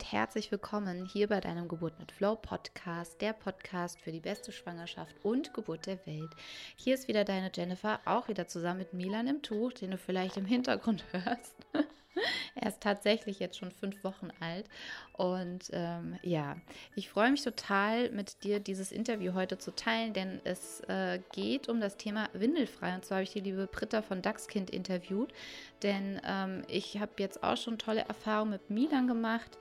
und herzlich willkommen hier bei deinem Geburt mit Flow Podcast, der Podcast für die beste Schwangerschaft und Geburt der Welt. Hier ist wieder deine Jennifer, auch wieder zusammen mit Milan im Tuch, den du vielleicht im Hintergrund hörst. Er ist tatsächlich jetzt schon fünf Wochen alt. Und ähm, ja, ich freue mich total, mit dir dieses Interview heute zu teilen, denn es äh, geht um das Thema Windelfrei. Und zwar habe ich die liebe Britta von Dachskind interviewt, denn ähm, ich habe jetzt auch schon tolle Erfahrungen mit Milan gemacht.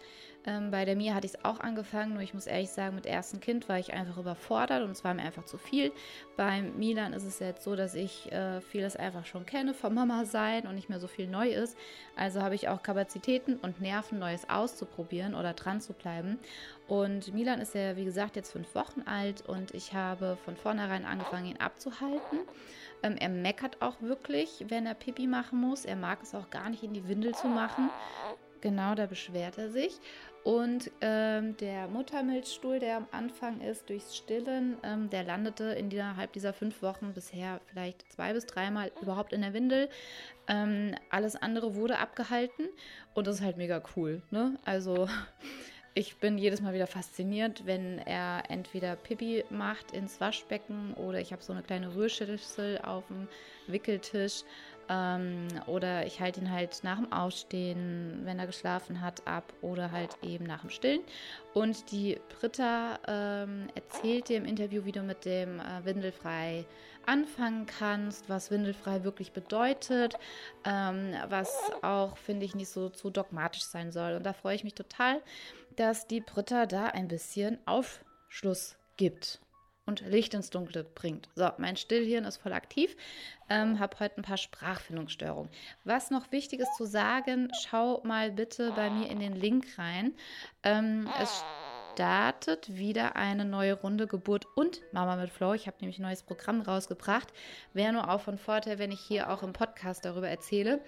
Ähm, bei der Mia hatte ich es auch angefangen, nur ich muss ehrlich sagen, mit ersten Kind war ich einfach überfordert und es war mir einfach zu viel. Beim Milan ist es jetzt so, dass ich äh, vieles einfach schon kenne vom Mama sein und nicht mehr so viel neu ist. Also habe ich auch Kapazitäten und Nerven, Neues auszuprobieren oder dran zu bleiben. Und Milan ist ja, wie gesagt, jetzt fünf Wochen alt und ich habe von vornherein angefangen, ihn abzuhalten. Ähm, er meckert auch wirklich, wenn er Pipi machen muss. Er mag es auch gar nicht in die Windel zu machen. Genau, da beschwert er sich. Und ähm, der Muttermilchstuhl, der am Anfang ist, durchs Stillen, ähm, der landete innerhalb dieser fünf Wochen bisher vielleicht zwei bis dreimal überhaupt in der Windel. Ähm, alles andere wurde abgehalten und das ist halt mega cool. Ne? Also ich bin jedes Mal wieder fasziniert, wenn er entweder Pipi macht ins Waschbecken oder ich habe so eine kleine Rührschüssel auf dem Wickeltisch ähm, oder ich halte ihn halt nach dem Ausstehen, wenn er geschlafen hat, ab oder halt eben nach dem Stillen. Und die Britta ähm, erzählt dir im Interview, wie du mit dem äh, Windelfrei anfangen kannst, was Windelfrei wirklich bedeutet, ähm, was auch, finde ich, nicht so zu dogmatisch sein soll. Und da freue ich mich total, dass die Britta da ein bisschen Aufschluss gibt und Licht ins Dunkle bringt. So, mein Stillhirn ist voll aktiv. Ähm, habe heute ein paar Sprachfindungsstörungen. Was noch wichtig ist zu sagen, schau mal bitte bei mir in den Link rein. Ähm, es startet wieder eine neue Runde Geburt und Mama mit Flow. Ich habe nämlich ein neues Programm rausgebracht. Wäre nur auch von Vorteil, wenn ich hier auch im Podcast darüber erzähle.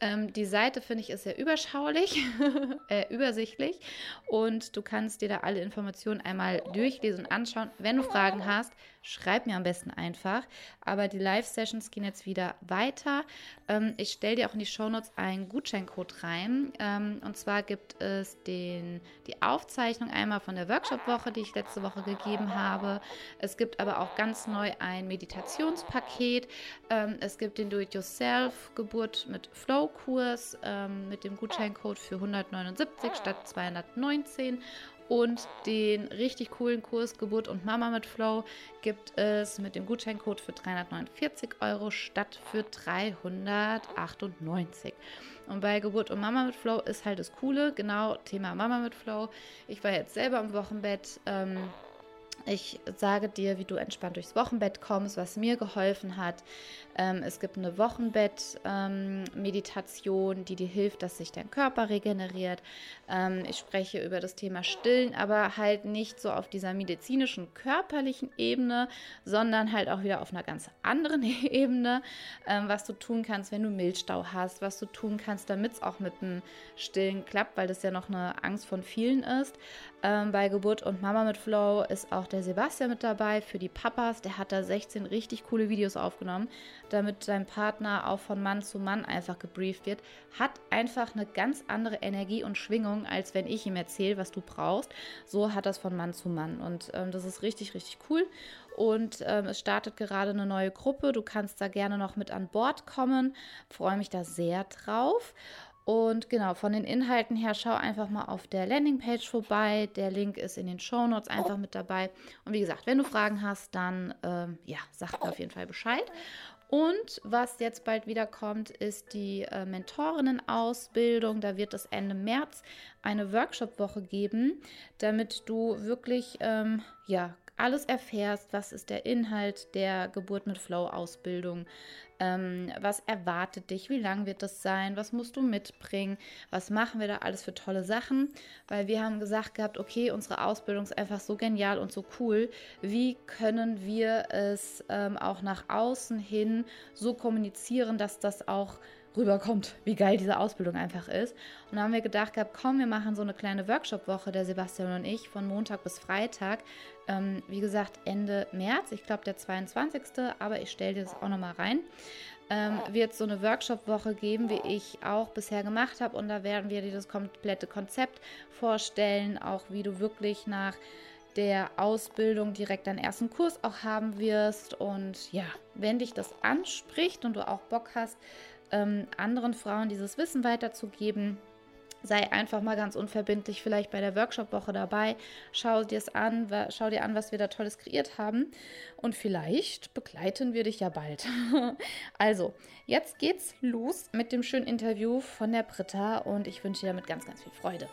Ähm, die Seite finde ich ist sehr überschaulich, äh, übersichtlich und du kannst dir da alle Informationen einmal durchlesen und anschauen. Wenn du Fragen hast, schreib mir am besten einfach. Aber die Live-Sessions gehen jetzt wieder weiter. Ähm, ich stelle dir auch in die Shownotes einen Gutscheincode rein. Ähm, und zwar gibt es den, die Aufzeichnung einmal von der Workshop-Woche, die ich letzte Woche gegeben habe. Es gibt aber auch ganz neu ein Meditationspaket. Ähm, es gibt den Do-it-yourself-Geburt mit Flow-Kurs ähm, mit dem Gutscheincode für 179 statt 219 und den richtig coolen Kurs Geburt und Mama mit Flow gibt es mit dem Gutscheincode für 349 Euro statt für 398. Und bei Geburt und Mama mit Flow ist halt das Coole, genau Thema Mama mit Flow. Ich war jetzt selber im Wochenbett. Ähm, ich sage dir, wie du entspannt durchs Wochenbett kommst, was mir geholfen hat. Ähm, es gibt eine Wochenbett-Meditation, ähm, die dir hilft, dass sich dein Körper regeneriert. Ähm, ich spreche über das Thema Stillen, aber halt nicht so auf dieser medizinischen, körperlichen Ebene, sondern halt auch wieder auf einer ganz anderen Ebene, was du tun kannst, wenn du Milchstau hast, was du tun kannst, damit es auch mit dem Stillen klappt, weil das ja noch eine Angst von vielen ist. Bei Geburt und Mama mit Flow ist auch der Sebastian mit dabei für die Papas. Der hat da 16 richtig coole Videos aufgenommen, damit sein Partner auch von Mann zu Mann einfach gebrieft wird. Hat einfach eine ganz andere Energie und Schwingung, als wenn ich ihm erzähle, was du brauchst. So hat das von Mann zu Mann. Und ähm, das ist richtig, richtig cool. Und ähm, es startet gerade eine neue Gruppe. Du kannst da gerne noch mit an Bord kommen. Freue mich da sehr drauf. Und genau, von den Inhalten her, schau einfach mal auf der Landingpage vorbei. Der Link ist in den Show Notes einfach mit dabei. Und wie gesagt, wenn du Fragen hast, dann ähm, ja, sag mir auf jeden Fall Bescheid. Und was jetzt bald wieder kommt, ist die äh, Mentorinnen-Ausbildung. Da wird es Ende März eine Workshop-Woche geben, damit du wirklich ähm, ja, alles erfährst, was ist der Inhalt der Geburt mit Flow-Ausbildung, ähm, was erwartet dich, wie lang wird das sein, was musst du mitbringen, was machen wir da alles für tolle Sachen, weil wir haben gesagt gehabt, okay, unsere Ausbildung ist einfach so genial und so cool, wie können wir es ähm, auch nach außen hin so kommunizieren, dass das auch rüberkommt, wie geil diese Ausbildung einfach ist. Und da haben wir gedacht gehabt, komm, wir machen so eine kleine Workshop-Woche, der Sebastian und ich, von Montag bis Freitag. Ähm, wie gesagt, Ende März, ich glaube der 22. Aber ich stelle dir das auch nochmal rein. ähm, wird so eine Workshop-Woche geben, wie ich auch bisher gemacht habe. Und da werden wir dir das komplette Konzept vorstellen, auch wie du wirklich nach der Ausbildung direkt deinen ersten Kurs auch haben wirst. Und ja, wenn dich das anspricht und du auch Bock hast, ähm, anderen Frauen dieses Wissen weiterzugeben, sei einfach mal ganz unverbindlich vielleicht bei der Workshop-Woche dabei. Schau dir es an, schau dir an, was wir da Tolles kreiert haben. Und vielleicht begleiten wir dich ja bald. also, jetzt geht's los mit dem schönen Interview von der Britta und ich wünsche dir damit ganz, ganz viel Freude.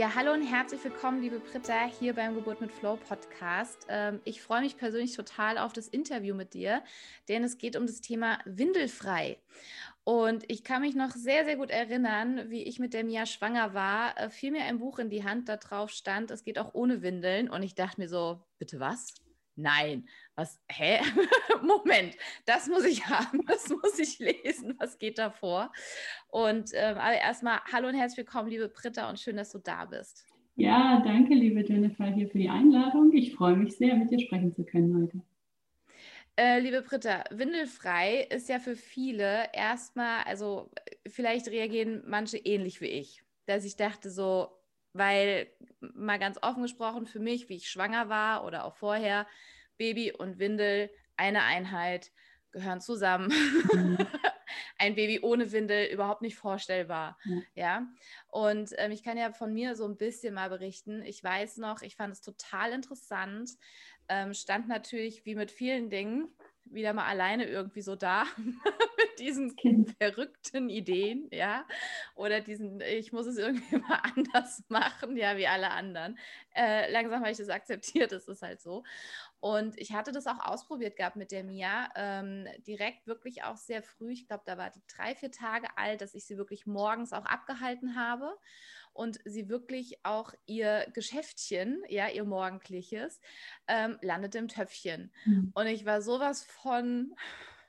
Ja, hallo und herzlich willkommen, liebe Britta, hier beim Geburt mit Flow Podcast. Ähm, ich freue mich persönlich total auf das Interview mit dir, denn es geht um das Thema Windelfrei. Und ich kann mich noch sehr, sehr gut erinnern, wie ich mit der Mia schwanger war, äh, fiel mir ein Buch in die Hand, da drauf stand, es geht auch ohne Windeln. Und ich dachte mir so, bitte was? Nein, was, hä? Moment, das muss ich haben, das muss ich lesen, was geht da vor? Und ähm, aber erstmal, hallo und herzlich willkommen, liebe Britta, und schön, dass du da bist. Ja, danke, liebe Jennifer, hier für die Einladung. Ich freue mich sehr, mit dir sprechen zu können heute. Äh, liebe Britta, windelfrei ist ja für viele erstmal, also vielleicht reagieren manche ähnlich wie ich, dass ich dachte so, weil mal ganz offen gesprochen, für mich, wie ich schwanger war oder auch vorher, Baby und Windel, eine Einheit, gehören zusammen. Mhm. Ein Baby ohne Windel überhaupt nicht vorstellbar. Ja. ja? Und ähm, ich kann ja von mir so ein bisschen mal berichten. Ich weiß noch, ich fand es total interessant. Ähm, stand natürlich wie mit vielen Dingen wieder mal alleine irgendwie so da mit diesen verrückten Ideen, ja, oder diesen, ich muss es irgendwie mal anders machen, ja, wie alle anderen. Äh, langsam habe ich das akzeptiert, das ist halt so. Und ich hatte das auch ausprobiert gehabt mit der Mia, ähm, direkt wirklich auch sehr früh, ich glaube, da war die drei, vier Tage alt, dass ich sie wirklich morgens auch abgehalten habe und sie wirklich auch ihr Geschäftchen, ja, ihr morgendliches, ähm, landete im Töpfchen. Mhm. Und ich war sowas von,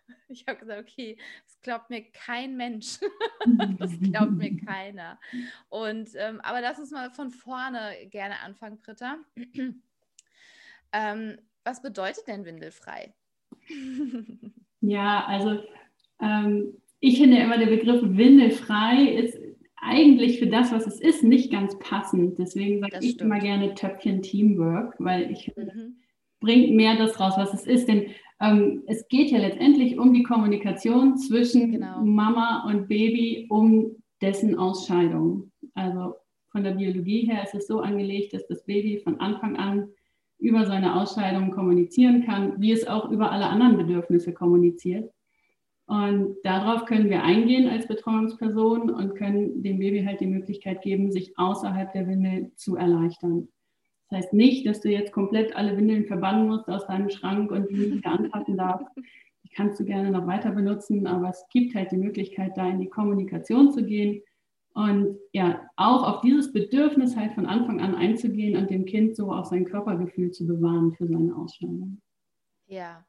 ich habe gesagt, okay, das glaubt mir kein Mensch. das glaubt mir keiner. Und ähm, aber lass uns mal von vorne gerne anfangen, Britta. ähm, was bedeutet denn windelfrei? ja, also ähm, ich finde immer, der Begriff windelfrei ist eigentlich für das, was es ist, nicht ganz passend. Deswegen sage ich stimmt. immer gerne Töpfchen Teamwork, weil ich mhm. bringt mehr das raus, was es ist. Denn ähm, es geht ja letztendlich um die Kommunikation zwischen genau. Mama und Baby, um dessen Ausscheidung. Also von der Biologie her ist es so angelegt, dass das Baby von Anfang an über seine Ausscheidung kommunizieren kann, wie es auch über alle anderen Bedürfnisse kommuniziert. Und darauf können wir eingehen als Betreuungsperson und können dem Baby halt die Möglichkeit geben, sich außerhalb der Windel zu erleichtern. Das heißt nicht, dass du jetzt komplett alle Windeln verbannen musst aus deinem Schrank und die nicht mehr anfassen darfst. Die kannst du gerne noch weiter benutzen, aber es gibt halt die Möglichkeit, da in die Kommunikation zu gehen und ja, auch auf dieses Bedürfnis halt von Anfang an einzugehen und dem Kind so auch sein Körpergefühl zu bewahren für seine Ausstellung. Ja,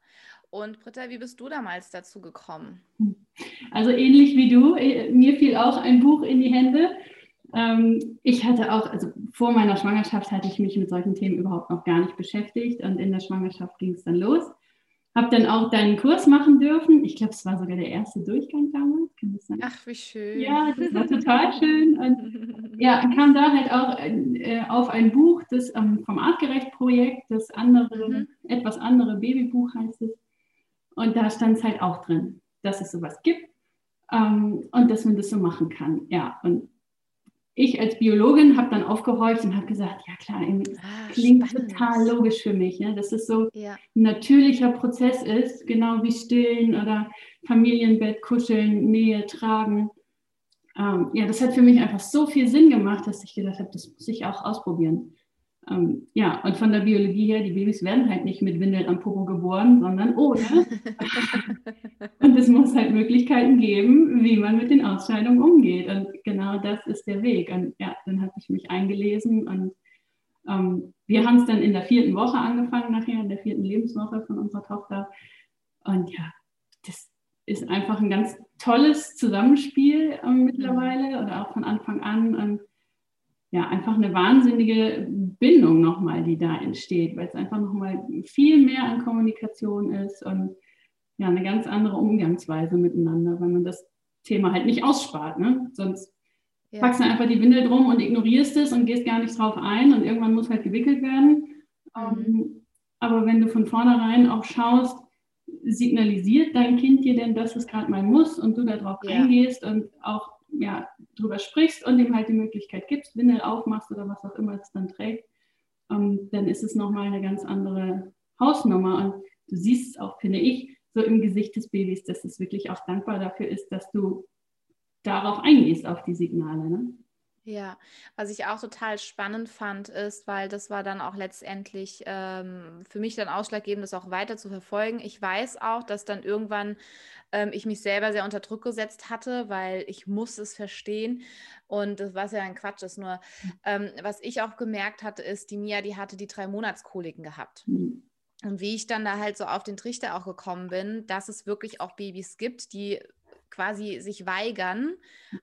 und Britta, wie bist du damals dazu gekommen? Also ähnlich wie du, äh, mir fiel auch ein Buch in die Hände. Ähm, ich hatte auch, also vor meiner Schwangerschaft hatte ich mich mit solchen Themen überhaupt noch gar nicht beschäftigt und in der Schwangerschaft ging es dann los. Habe dann auch deinen Kurs machen dürfen. Ich glaube, es war sogar der erste Durchgang damals. Ach, wie schön. Ja, das war total schön. Und ja, kam da halt auch äh, auf ein Buch, das ähm, vom Artgerecht-Projekt, das andere, mhm. etwas andere Babybuch heißt es. Und da stand es halt auch drin, dass es sowas gibt ähm, und dass man das so machen kann. Ja, und ich als Biologin habe dann aufgehorcht und habe gesagt, ja klar, das ah, klingt spannend. total logisch für mich, ne? dass es so ja. ein natürlicher Prozess ist, genau wie Stillen oder Familienbett, Kuscheln, Nähe, Tragen. Ähm, ja, das hat für mich einfach so viel Sinn gemacht, dass ich gedacht habe, das muss ich auch ausprobieren. Ähm, ja, und von der Biologie her, die Babys werden halt nicht mit Windeln am Popo geboren, sondern ohne. und es muss halt Möglichkeiten geben, wie man mit den Ausscheidungen umgeht. Und genau das ist der Weg. Und ja, dann habe ich mich eingelesen und ähm, wir haben es dann in der vierten Woche angefangen, nachher in der vierten Lebenswoche von unserer Tochter. Und ja, das ist einfach ein ganz tolles Zusammenspiel ähm, mittlerweile oder auch von Anfang an. Ähm, ja, einfach eine wahnsinnige Bindung nochmal, die da entsteht, weil es einfach nochmal viel mehr an Kommunikation ist und ja, eine ganz andere Umgangsweise miteinander, weil man das Thema halt nicht ausspart. Ne? Sonst ja. packst du einfach die Windel drum und ignorierst es und gehst gar nicht drauf ein und irgendwann muss halt gewickelt werden. Mhm. Ähm, aber wenn du von vornherein auch schaust, signalisiert dein Kind dir denn, dass es gerade mal muss und du darauf ja. eingehst und auch ja, drüber sprichst und ihm halt die Möglichkeit gibst, Windel aufmachst oder was auch immer es dann trägt, ähm, dann ist es nochmal eine ganz andere Hausnummer. Und du siehst es auch, finde ich, so im Gesicht des Babys, dass es wirklich auch dankbar dafür ist, dass du darauf eingehst, auf die Signale. Ne? Ja, was ich auch total spannend fand, ist, weil das war dann auch letztendlich ähm, für mich dann ausschlaggebend, das auch weiter zu verfolgen. Ich weiß auch, dass dann irgendwann ähm, ich mich selber sehr unter Druck gesetzt hatte, weil ich muss es verstehen. Und das was ja ein Quatsch ist. Nur ähm, was ich auch gemerkt hatte, ist, die Mia, die hatte die drei Monatskoliken gehabt. Mhm. Und wie ich dann da halt so auf den Trichter auch gekommen bin, dass es wirklich auch Babys gibt, die quasi sich weigern,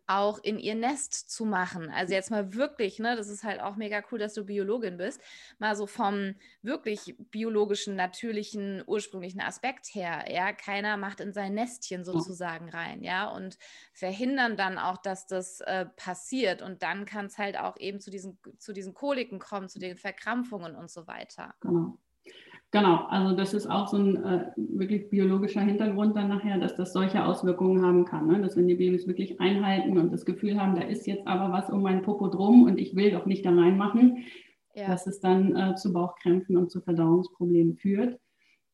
auch in ihr Nest zu machen. Also jetzt mal wirklich, ne, das ist halt auch mega cool, dass du Biologin bist, mal so vom wirklich biologischen, natürlichen, ursprünglichen Aspekt her, ja, keiner macht in sein Nestchen sozusagen rein, ja, und verhindern dann auch, dass das äh, passiert und dann kann es halt auch eben zu diesen, zu diesen Koliken kommen, zu den Verkrampfungen und so weiter. Genau. Genau, also das ist auch so ein äh, wirklich biologischer Hintergrund dann nachher, dass das solche Auswirkungen haben kann. Ne? Dass wenn die Babys wirklich einhalten und das Gefühl haben, da ist jetzt aber was um mein Popo drum und ich will doch nicht da reinmachen, ja. dass es dann äh, zu Bauchkrämpfen und zu Verdauungsproblemen führt.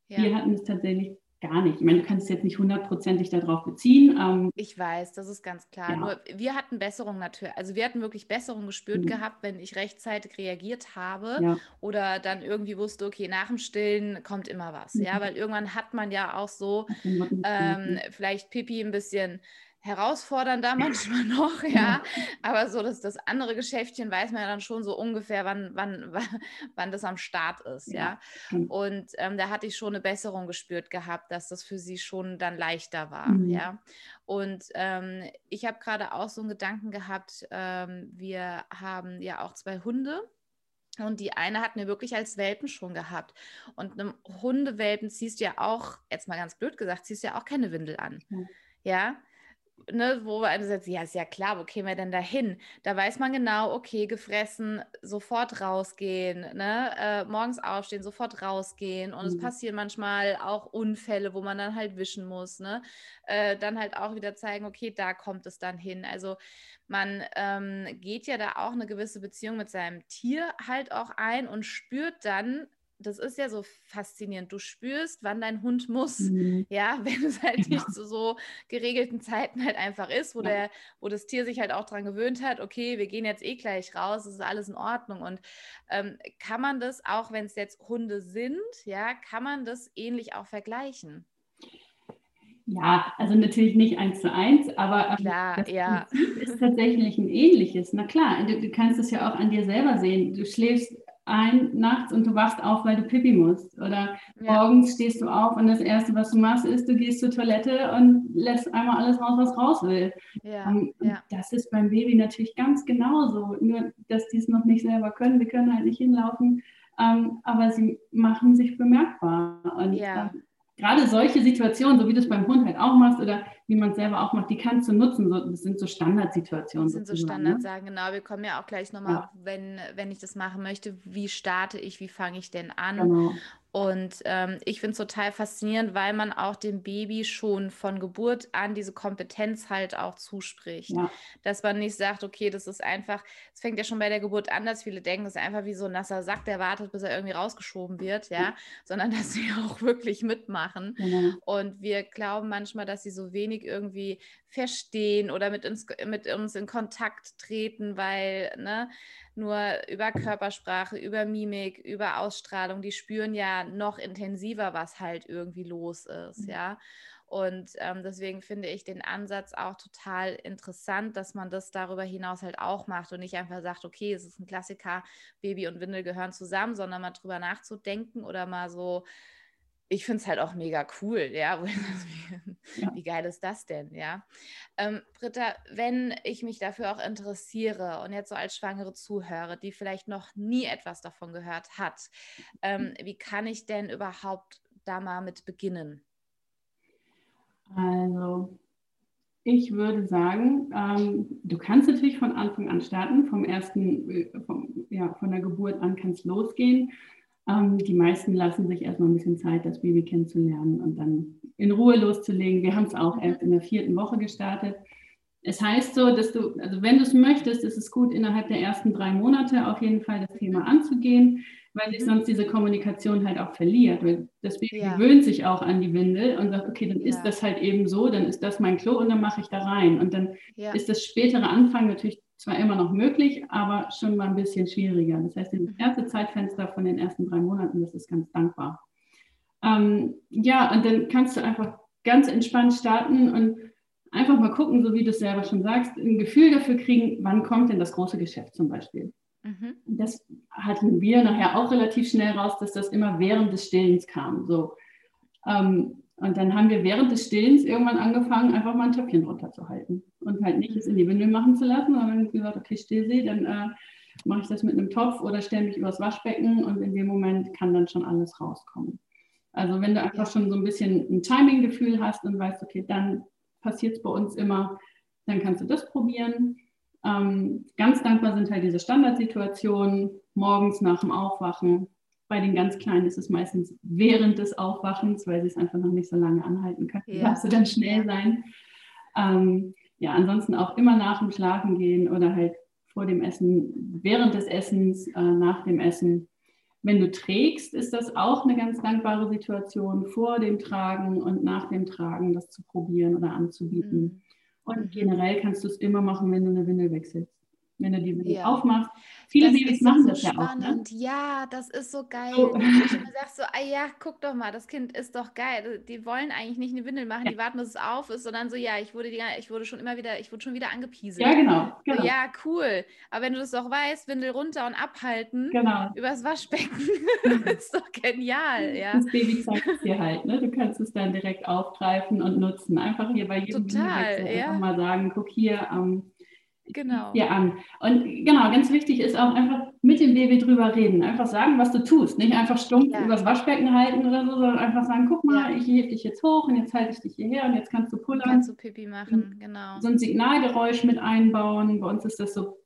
Ja. Wir hatten es tatsächlich gar nicht. Ich meine, du kannst jetzt nicht hundertprozentig darauf beziehen. Ähm, ich weiß, das ist ganz klar. Ja. Nur wir hatten Besserung natürlich, also wir hatten wirklich Besserung gespürt mhm. gehabt, wenn ich rechtzeitig reagiert habe ja. oder dann irgendwie wusste, okay, nach dem Stillen kommt immer was. Mhm. Ja, weil irgendwann hat man ja auch so ähm, vielleicht Pipi ein bisschen herausfordernder manchmal noch, ja. Aber so dass das andere Geschäftchen weiß man ja dann schon so ungefähr, wann, wann, wann, das am Start ist, ja. ja. Und ähm, da hatte ich schon eine Besserung gespürt gehabt, dass das für sie schon dann leichter war, mhm. ja. Und ähm, ich habe gerade auch so einen Gedanken gehabt, ähm, wir haben ja auch zwei Hunde. Und die eine hat mir wirklich als Welpen schon gehabt. Und einem Hundewelpen ziehst du ja auch, jetzt mal ganz blöd gesagt, ziehst du ja auch keine Windel an. Ja. ja? Ne, wo wir sagt, ja, ist ja klar, wo kämen wir denn da hin? Da weiß man genau, okay, gefressen, sofort rausgehen, ne? Äh, morgens aufstehen, sofort rausgehen. Und mhm. es passieren manchmal auch Unfälle, wo man dann halt wischen muss, ne? Äh, dann halt auch wieder zeigen, okay, da kommt es dann hin. Also man ähm, geht ja da auch eine gewisse Beziehung mit seinem Tier halt auch ein und spürt dann, das ist ja so faszinierend. Du spürst, wann dein Hund muss. Mhm. Ja, wenn es halt ja. nicht zu so geregelten Zeiten halt einfach ist, wo, ja. der, wo das Tier sich halt auch dran gewöhnt hat, okay, wir gehen jetzt eh gleich raus, es ist alles in Ordnung. Und ähm, kann man das, auch wenn es jetzt Hunde sind, ja, kann man das ähnlich auch vergleichen? Ja, also natürlich nicht eins zu eins, aber ähm, klar, das ja. Ist tatsächlich ein ähnliches. Na klar, du, du kannst es ja auch an dir selber sehen. Du schläfst ein nachts und du wachst auf, weil du pipi musst. Oder ja. morgens stehst du auf und das Erste, was du machst, ist, du gehst zur Toilette und lässt einmal alles raus, was raus will. Ja. Um, ja. Das ist beim Baby natürlich ganz genauso. Nur, dass die es noch nicht selber können. Wir können halt nicht hinlaufen. Um, aber sie machen sich bemerkbar. Und ja. uh, gerade solche Situationen, so wie du es beim Hund halt auch machst oder wie man es selber auch macht, die kannst du nutzen. So, das sind so Standardsituationen. Das sind so Standardsachen, ne? genau. Wir kommen ja auch gleich nochmal, ja. wenn, wenn ich das machen möchte, wie starte ich, wie fange ich denn an? Genau. Und ähm, ich finde es total faszinierend, weil man auch dem Baby schon von Geburt an diese Kompetenz halt auch zuspricht. Ja. Dass man nicht sagt, okay, das ist einfach, es fängt ja schon bei der Geburt an, dass viele denken, das ist einfach wie so ein nasser Sack, der wartet, bis er irgendwie rausgeschoben wird, ja, sondern dass sie auch wirklich mitmachen. Genau. Und wir glauben manchmal, dass sie so wenig irgendwie verstehen oder mit uns, mit uns in Kontakt treten, weil, ne, nur über Körpersprache, über Mimik, über Ausstrahlung, die spüren ja noch intensiver, was halt irgendwie los ist, mhm. ja. Und ähm, deswegen finde ich den Ansatz auch total interessant, dass man das darüber hinaus halt auch macht und nicht einfach sagt, okay, es ist ein Klassiker, Baby und Windel gehören zusammen, sondern mal drüber nachzudenken oder mal so ich finde es halt auch mega cool, ja. ja. Wie geil ist das denn, ja? Ähm, Britta, wenn ich mich dafür auch interessiere und jetzt so als Schwangere zuhöre, die vielleicht noch nie etwas davon gehört hat, ähm, wie kann ich denn überhaupt da mal mit beginnen? Also, ich würde sagen, ähm, du kannst natürlich von Anfang an starten, vom ersten, äh, vom, ja, von der Geburt an kann es losgehen. Ähm, die meisten lassen sich erstmal ein bisschen Zeit, das Baby kennenzulernen und dann in Ruhe loszulegen. Wir haben es auch erst in der vierten Woche gestartet. Es heißt so, dass du, also wenn du es möchtest, ist es gut, innerhalb der ersten drei Monate auf jeden Fall das Thema anzugehen weil sich sonst diese Kommunikation halt auch verliert. Weil das Baby ja. gewöhnt sich auch an die Windel und sagt, okay, dann ja. ist das halt eben so, dann ist das mein Klo und dann mache ich da rein. Und dann ja. ist das spätere Anfang natürlich zwar immer noch möglich, aber schon mal ein bisschen schwieriger. Das heißt, das mhm. erste Zeitfenster von den ersten drei Monaten, das ist ganz dankbar. Ähm, ja, und dann kannst du einfach ganz entspannt starten und einfach mal gucken, so wie du es selber schon sagst, ein Gefühl dafür kriegen, wann kommt denn das große Geschäft zum Beispiel. Mhm. Das hatten wir nachher auch relativ schnell raus, dass das immer während des Stillens kam. So. Ähm, und dann haben wir während des Stillens irgendwann angefangen, einfach mal ein Töpfchen runterzuhalten und halt nicht es in die Windel machen zu lassen, sondern gesagt, okay, Stillsee, dann äh, mache ich das mit einem Topf oder stelle mich übers Waschbecken und in dem Moment kann dann schon alles rauskommen. Also wenn du einfach schon so ein bisschen ein Timing-Gefühl hast und weißt, okay, dann passiert es bei uns immer, dann kannst du das probieren. Ähm, ganz dankbar sind halt diese Standardsituationen, morgens nach dem Aufwachen. Bei den ganz Kleinen ist es meistens während des Aufwachens, weil sie es einfach noch nicht so lange anhalten können. Ja. Darfst du dann schnell sein. Ähm, ja, ansonsten auch immer nach dem Schlafen gehen oder halt vor dem Essen, während des Essens, äh, nach dem Essen. Wenn du trägst, ist das auch eine ganz dankbare Situation, vor dem Tragen und nach dem Tragen das zu probieren oder anzubieten. Mhm. Und generell kannst du es immer machen, wenn du eine Windel wechselst wenn du die ja. aufmachst. Viele das Babys machen so das ja auch. Ne? Ja, das ist so geil. So. Du sagst so, ah ja, guck doch mal, das Kind ist doch geil. Die wollen eigentlich nicht eine Windel machen, ja. die warten, bis es auf ist, sondern so, ja, ich wurde, die, ich wurde schon immer wieder, ich wurde schon wieder angepieselt. Ja, genau. genau. So, ja, cool. Aber wenn du das doch weißt, Windel runter und abhalten, genau. übers Waschbecken, ist doch genial. Ja. Das Baby zeigt es dir halt, ne? Du kannst es dann direkt aufgreifen und nutzen. Einfach hier bei jedem Total, ja. einfach mal sagen, guck hier, ähm, genau. dir an. Und genau, ganz wichtig ist auch einfach mit dem Baby drüber reden. Einfach sagen, was du tust. Nicht einfach stumpf ja. übers Waschbecken halten oder so, sondern einfach sagen, guck mal, ja. ich hebe dich jetzt hoch und jetzt halte ich dich hierher und jetzt kannst du pullern. Kannst du Pipi machen, genau. So ein Signalgeräusch mit einbauen. Bei uns ist das so.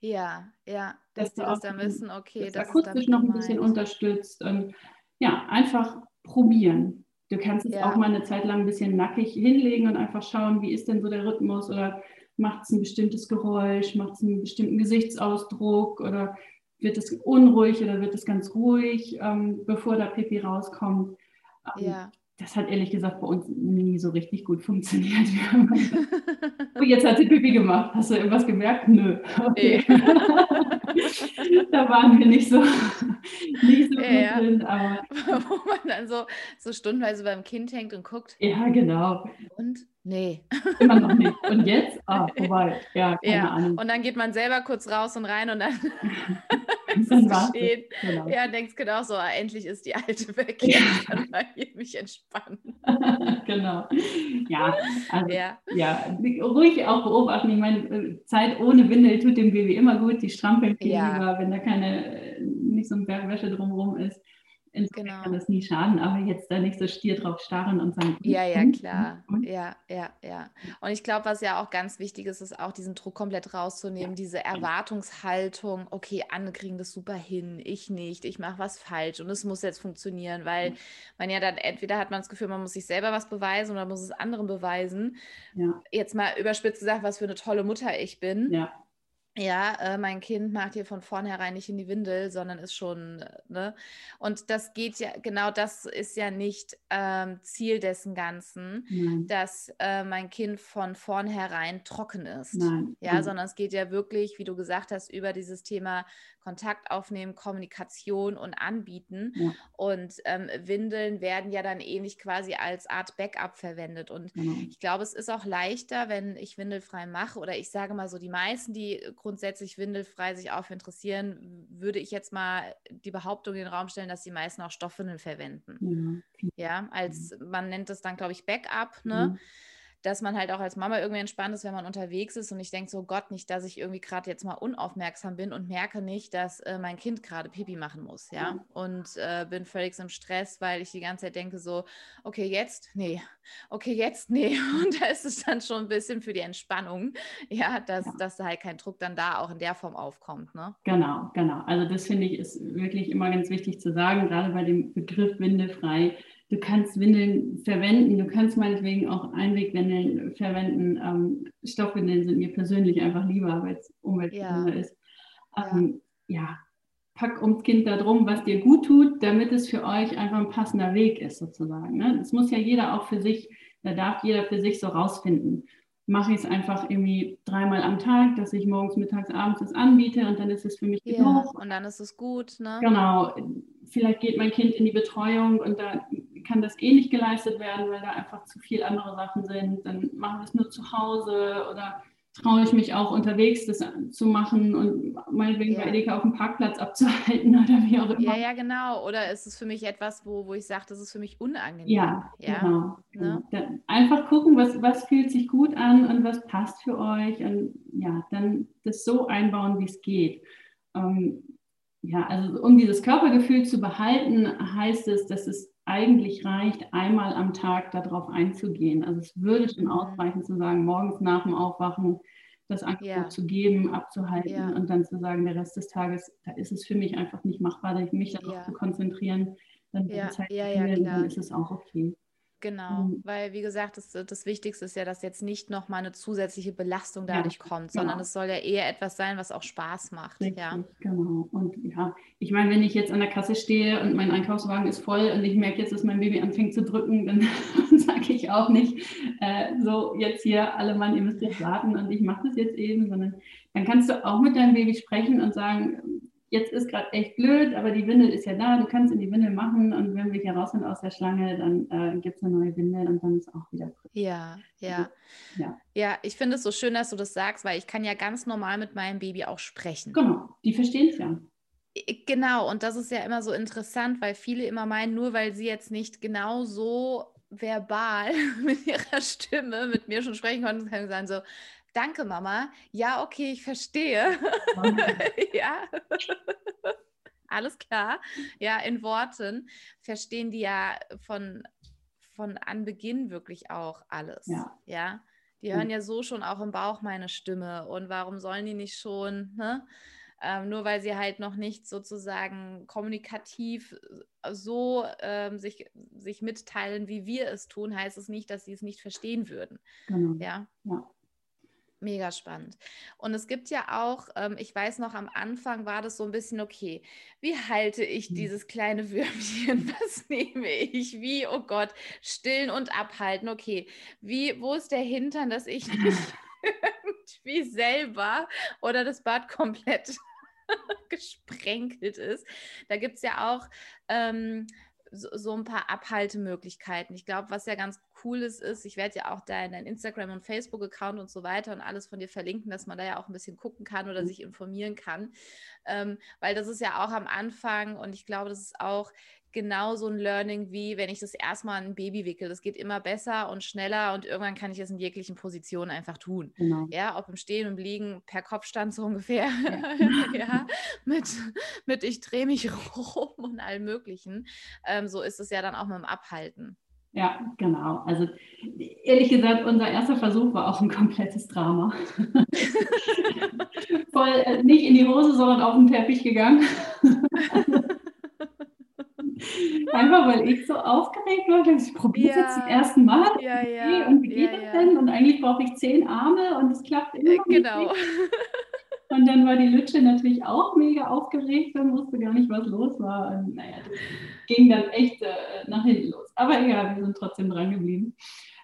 Ja, ja, dass, dass die das dann wissen, okay, das, das akustisch noch ein bisschen unterstützt. Und ja, einfach probieren. Du kannst es ja. auch mal eine Zeit lang ein bisschen nackig hinlegen und einfach schauen, wie ist denn so der Rhythmus oder macht es ein bestimmtes Geräusch, macht es einen bestimmten Gesichtsausdruck oder wird es unruhig oder wird es ganz ruhig, ähm, bevor der Pipi rauskommt. Ähm, ja. Das hat ehrlich gesagt bei uns nie so richtig gut funktioniert. oh, jetzt hat sie Pipi gemacht. Hast du irgendwas gemerkt? Nö. Okay. Nee. da waren wir nicht so, nicht so ja, gut drin. Aber Wo man dann so, so stundenweise beim Kind hängt und guckt. Ja, genau. Und Nee. Immer noch nicht. Und jetzt? Ah, vorbei. Ja, keine ja. Ahnung. Und dann geht man selber kurz raus und rein und dann, war es. Genau. Ja, denkst genau so, ah, endlich ist die alte weg. Ja. Ich kann hier mich entspannen. genau. Ja, also, ja. ja, ruhig auch beobachten. Ich meine, Zeit ohne Windel tut dem Baby immer gut. Die strampeln viel ja. lieber, wenn da keine, nicht so ein Berg Wäsche drumherum ist. Insofern genau. kann das nie schaden, aber jetzt da nicht so stier drauf starren und sagen. Ja, ja, hm, klar. Hm, hm. Ja, ja, ja. Und ich glaube, was ja auch ganz wichtig ist, ist auch diesen Druck komplett rauszunehmen, ja. diese Erwartungshaltung, okay, andere kriegen das super hin, ich nicht, ich mache was falsch und es muss jetzt funktionieren, weil man ja dann entweder hat man das Gefühl, man muss sich selber was beweisen oder muss es anderen beweisen. Ja. Jetzt mal überspitzt gesagt, was für eine tolle Mutter ich bin. Ja ja, äh, mein Kind macht hier von vornherein nicht in die Windel, sondern ist schon, äh, ne? Und das geht ja, genau das ist ja nicht ähm, Ziel dessen Ganzen, Nein. dass äh, mein Kind von vornherein trocken ist. Nein. Ja, Nein. sondern es geht ja wirklich, wie du gesagt hast, über dieses Thema Kontakt aufnehmen, Kommunikation und anbieten. Ja. Und ähm, Windeln werden ja dann ähnlich quasi als Art Backup verwendet. Und genau. ich glaube, es ist auch leichter, wenn ich windelfrei mache oder ich sage mal so, die meisten, die grundsätzlich windelfrei sich auch interessieren, würde ich jetzt mal die Behauptung in den Raum stellen, dass die meisten auch Stoffwindeln verwenden. Ja, ja als man nennt es dann, glaube ich, Backup, ne? Mhm dass man halt auch als Mama irgendwie entspannt ist, wenn man unterwegs ist. Und ich denke so, Gott, nicht, dass ich irgendwie gerade jetzt mal unaufmerksam bin und merke nicht, dass äh, mein Kind gerade Pipi machen muss, ja, und äh, bin völlig im Stress, weil ich die ganze Zeit denke so, okay, jetzt, nee, okay, jetzt, nee, und da ist es dann schon ein bisschen für die Entspannung, ja, dass, ja. dass da halt kein Druck dann da auch in der Form aufkommt, ne? Genau, genau, also das finde ich ist wirklich immer ganz wichtig zu sagen, gerade bei dem Begriff windefrei, Du kannst Windeln verwenden, du kannst meinetwegen auch Einwegwindeln verwenden. Ähm, Stoffwindeln sind mir persönlich einfach lieber, weil es umweltfreundlicher ja. ist. Ähm, ja. ja, pack ums Kind da drum, was dir gut tut, damit es für euch einfach ein passender Weg ist, sozusagen. Ne? Das muss ja jeder auch für sich, da darf jeder für sich so rausfinden mache ich es einfach irgendwie dreimal am Tag, dass ich morgens, mittags, abends es anbiete und dann ist es für mich ja, genug. Und dann ist es gut, ne? Genau. Vielleicht geht mein Kind in die Betreuung und da kann das eh nicht geleistet werden, weil da einfach zu viel andere Sachen sind. Dann machen wir es nur zu Hause oder traue ich mich auch unterwegs das zu machen und meinetwegen ja. bei Edeka auf dem Parkplatz abzuhalten oder wie auch immer. Ja, ja, genau. Oder ist es für mich etwas, wo, wo ich sage, das ist für mich unangenehm? Ja, ja? genau. Ne? genau. Einfach gucken, was, was fühlt sich gut an und was passt für euch und ja, dann das so einbauen, wie es geht. Ähm, ja, also um dieses Körpergefühl zu behalten, heißt es, dass es eigentlich reicht, einmal am Tag darauf einzugehen. Also es würde schon mhm. ausreichen zu sagen, morgens nach dem Aufwachen das Angebot ja. zu geben, abzuhalten ja. und dann zu sagen, der Rest des Tages, da ist es für mich einfach nicht machbar, mich darauf ja. zu konzentrieren. Dann, ja. Zeit ja, ja, dann ist es auch okay. Genau, mhm. weil wie gesagt, das, das Wichtigste ist ja, dass jetzt nicht nochmal eine zusätzliche Belastung dadurch ja, kommt, sondern genau. es soll ja eher etwas sein, was auch Spaß macht. Richtig, ja, genau. Und ja, ich meine, wenn ich jetzt an der Kasse stehe und mein Einkaufswagen ist voll und ich merke jetzt, dass mein Baby anfängt zu drücken, dann sage ich auch nicht, äh, so jetzt hier alle Mann, ihr müsst jetzt warten und ich mache das jetzt eben, sondern dann kannst du auch mit deinem Baby sprechen und sagen, jetzt ist gerade echt blöd, aber die Windel ist ja da, du kannst in die Windel machen und wenn wir hier raus sind aus der Schlange, dann äh, gibt es eine neue Windel und dann ist auch wieder frisch. Ja, ja. Ja, ja ich finde es so schön, dass du das sagst, weil ich kann ja ganz normal mit meinem Baby auch sprechen. Genau, die verstehen es ja. Genau, und das ist ja immer so interessant, weil viele immer meinen, nur weil sie jetzt nicht genau so verbal mit ihrer Stimme mit mir schon sprechen konnten, können sie sagen so, Danke, Mama. Ja, okay, ich verstehe. ja. Alles klar. Ja, in Worten verstehen die ja von, von Anbeginn wirklich auch alles. Ja. ja? Die hören ja so schon auch im Bauch meine Stimme. Und warum sollen die nicht schon, ne? Ähm, nur weil sie halt noch nicht sozusagen kommunikativ so ähm, sich, sich mitteilen, wie wir es tun, heißt es nicht, dass sie es nicht verstehen würden. Genau. Ja. ja. Mega spannend. Und es gibt ja auch, ähm, ich weiß noch, am Anfang war das so ein bisschen, okay, wie halte ich hm. dieses kleine Würmchen? Was nehme ich? Wie, oh Gott, stillen und abhalten. Okay, wie, wo ist der Hintern, dass ich nicht irgendwie selber oder das Bad komplett gesprenkelt ist? Da gibt es ja auch. Ähm, so, so, ein paar Abhaltemöglichkeiten. Ich glaube, was ja ganz cool ist, ist, ich werde ja auch deinen Instagram- und Facebook-Account und so weiter und alles von dir verlinken, dass man da ja auch ein bisschen gucken kann oder mhm. sich informieren kann. Ähm, weil das ist ja auch am Anfang und ich glaube, das ist auch genauso ein Learning wie wenn ich das erstmal ein Baby wickel. Das geht immer besser und schneller und irgendwann kann ich es in jeglichen Positionen einfach tun. Genau. Ja, ob im Stehen und Liegen per Kopfstand so ungefähr. Ja, ja mit, mit ich drehe mich rum und allem Möglichen. Ähm, so ist es ja dann auch mit dem Abhalten. Ja, genau. Also ehrlich gesagt, unser erster Versuch war auch ein komplettes Drama. Voll äh, nicht in die Hose, sondern auf den Teppich gegangen. Einfach weil ich so aufgeregt war, ich probiere es ja. jetzt zum ersten Mal. Ja, ja. Und wie geht das denn? Und eigentlich brauche ich zehn Arme und es klappt immer. Äh, genau. Nicht. Und dann war die Lütsche natürlich auch mega aufgeregt und wusste gar nicht, was los war. Und naja, das ging dann echt äh, nach hinten los. Aber egal, wir sind trotzdem dran geblieben.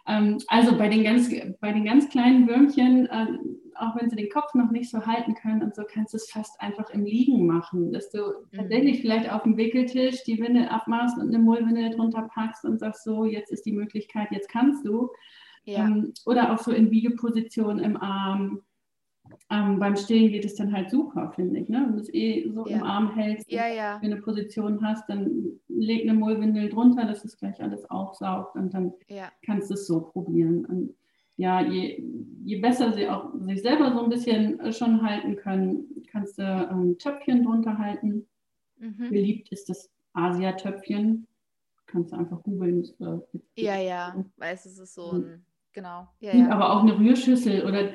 Ähm, also bei den, ganz, bei den ganz kleinen Würmchen, äh, auch wenn sie den Kopf noch nicht so halten können und so, kannst du es fast einfach im Liegen machen, dass du mhm. tatsächlich vielleicht auf dem Wickeltisch die Windel abmachst und eine Mullwindel drunter packst und sagst so, jetzt ist die Möglichkeit, jetzt kannst du. Ja. Ähm, oder auch so in Wiegeposition im Arm ähm, beim Stillen geht es dann halt super, finde ich. Ne? Wenn du es eh so ja. im Arm hältst, ja, ja. eine Position hast, dann leg eine Mullwindel drunter, dass es gleich alles aufsaugt und dann kannst du es so probieren. Und ja, je, je besser sie auch sich selber so ein bisschen schon halten können, kannst du ein ähm, Töpfchen drunter halten. Mhm. Beliebt ist das Asia-Töpfchen. Kannst du einfach googeln. Ja, ja, weil es ist so ein Genau. Ja, ja. Aber auch eine Rührschüssel oder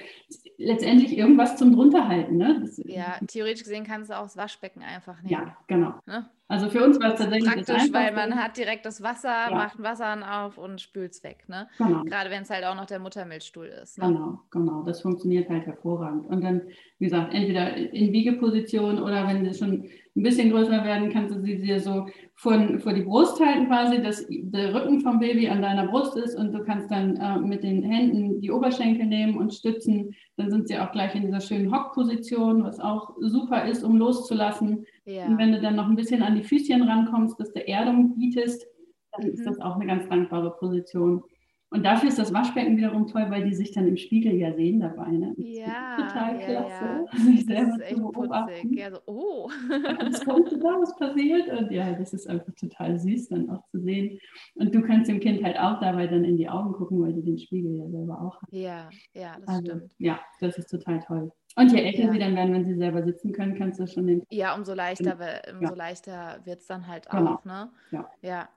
letztendlich irgendwas zum drunterhalten. Ne? Das, ja, theoretisch gesehen kannst du auch das Waschbecken einfach nehmen. Ja, genau. Ne? Also für uns war es tatsächlich praktisch, weil man hat direkt das Wasser, ja. macht ein Wasserhahn auf und spült es weg. Ne? Genau. Gerade wenn es halt auch noch der Muttermilchstuhl ist. Ne? Genau, genau. Das funktioniert halt hervorragend. Und dann, wie gesagt, entweder in Wiegeposition oder wenn sie schon ein bisschen größer werden, kannst du sie dir so vor, vor die Brust halten quasi, dass der Rücken vom Baby an deiner Brust ist und du kannst dann äh, mit den Händen die Oberschenkel nehmen und stützen. Dann sind sie auch gleich in dieser schönen Hockposition, was auch super ist, um loszulassen. Ja. Und wenn du dann noch ein bisschen an die Füßchen rankommst, dass du Erdung bietest, dann mhm. ist das auch eine ganz dankbare Position. Und dafür ist das Waschbecken wiederum toll, weil die sich dann im Spiegel ja sehen dabei. Ne? Ja, total klasse. Ja. Sich selber das ist echt putzig. Ja, so, oh. was kommt da, was passiert? Und ja, das ist einfach total süß dann auch zu sehen. Und du kannst dem Kind halt auch dabei dann in die Augen gucken, weil du den Spiegel ja selber auch hast. Ja, ja, das also, stimmt. Ja, das ist total toll. Und je älter ja. sie dann werden, wenn sie selber sitzen können, kannst du schon den. Ja, umso leichter, umso ja. leichter wird es dann halt genau. auch. Ne? Ja. ja.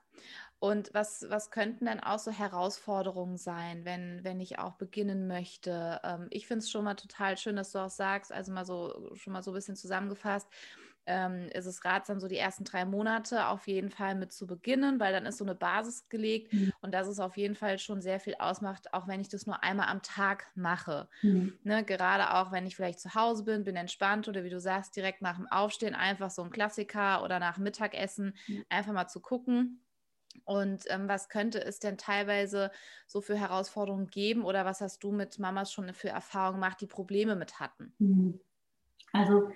Und was, was könnten denn auch so Herausforderungen sein, wenn, wenn ich auch beginnen möchte? Ähm, ich finde es schon mal total schön, dass du auch sagst, also mal so schon mal so ein bisschen zusammengefasst, ähm, ist es ratsam, so die ersten drei Monate auf jeden Fall mit zu beginnen, weil dann ist so eine Basis gelegt mhm. und dass es auf jeden Fall schon sehr viel ausmacht, auch wenn ich das nur einmal am Tag mache. Mhm. Ne, gerade auch, wenn ich vielleicht zu Hause bin, bin entspannt oder wie du sagst, direkt nach dem Aufstehen einfach so ein Klassiker oder nach Mittagessen mhm. einfach mal zu gucken und ähm, was könnte es denn teilweise so für Herausforderungen geben oder was hast du mit Mamas schon für Erfahrungen gemacht, die Probleme mit hatten? Mhm. Also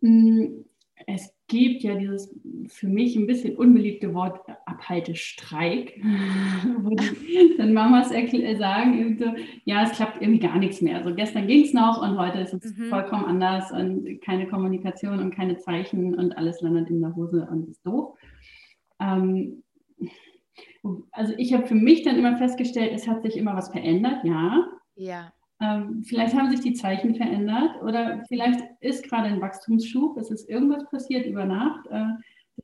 mh, mm, es gibt ja dieses für mich ein bisschen unbeliebte Wort Abhaltestreik, wo die dann Mamas sagen, so, ja, es klappt irgendwie gar nichts mehr. So gestern ging es noch und heute ist es mhm. vollkommen anders und keine Kommunikation und keine Zeichen und alles landet in der Hose und ist doof. Ähm, also ich habe für mich dann immer festgestellt, es hat sich immer was verändert, ja. Ja. Ähm, vielleicht haben sich die Zeichen verändert oder vielleicht ist gerade ein Wachstumsschub, es ist irgendwas passiert über Nacht. Äh,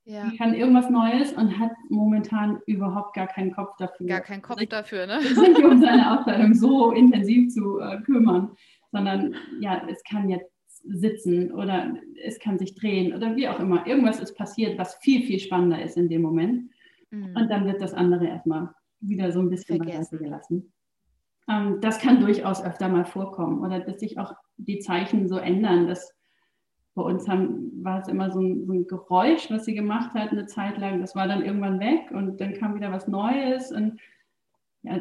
ja. Kann irgendwas Neues und hat momentan überhaupt gar keinen Kopf dafür. Gar keinen Kopf dafür, ne? Sich um seine Ausbildung so intensiv zu äh, kümmern, sondern ja, es kann jetzt sitzen oder es kann sich drehen oder wie auch immer. Irgendwas ist passiert, was viel, viel spannender ist in dem Moment. Mhm. Und dann wird das andere erstmal wieder so ein bisschen beiseite gelassen. Ähm, das kann durchaus öfter mal vorkommen oder dass sich auch die Zeichen so ändern. Dass bei uns haben, war es immer so ein, so ein, Geräusch, was sie gemacht hat eine Zeit lang. Das war dann irgendwann weg und dann kam wieder was Neues. Und ja,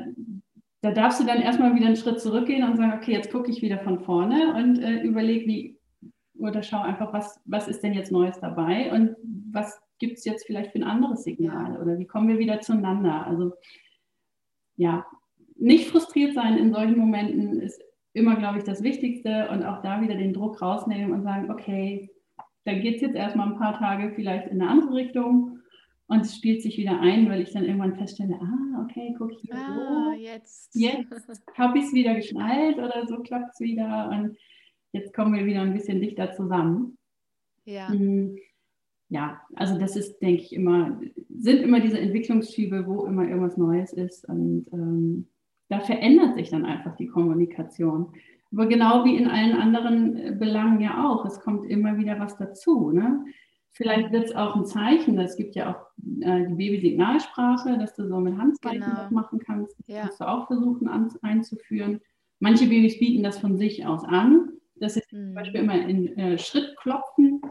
da darfst du dann erstmal wieder einen Schritt zurückgehen und sagen, okay, jetzt gucke ich wieder von vorne und äh, überlege, wie, oder schau einfach, was, was ist denn jetzt Neues dabei und was gibt es jetzt vielleicht für ein anderes Signal oder wie kommen wir wieder zueinander? Also ja, nicht frustriert sein in solchen Momenten ist immer, glaube ich, das Wichtigste und auch da wieder den Druck rausnehmen und sagen, okay, dann geht es jetzt erstmal ein paar Tage vielleicht in eine andere Richtung und es spielt sich wieder ein, weil ich dann irgendwann feststelle, ah, okay, guck hier ah, so. Jetzt, jetzt habe ich es wieder geschnallt oder so klappt es wieder und jetzt kommen wir wieder ein bisschen dichter zusammen. Ja. Mhm ja, also das ist, denke ich, immer, sind immer diese Entwicklungsschübe, wo immer irgendwas Neues ist. Und ähm, da verändert sich dann einfach die Kommunikation. Aber genau wie in allen anderen äh, Belangen ja auch, es kommt immer wieder was dazu. Ne? Vielleicht wird es auch ein Zeichen, es gibt ja auch äh, die Babysignalsprache, dass du so mit Handzeichen genau. was machen kannst. Das ja. kannst du auch versuchen an, einzuführen. Manche Babys bieten das von sich aus an. Das ist mhm. zum Beispiel immer in äh, Schrittklopfen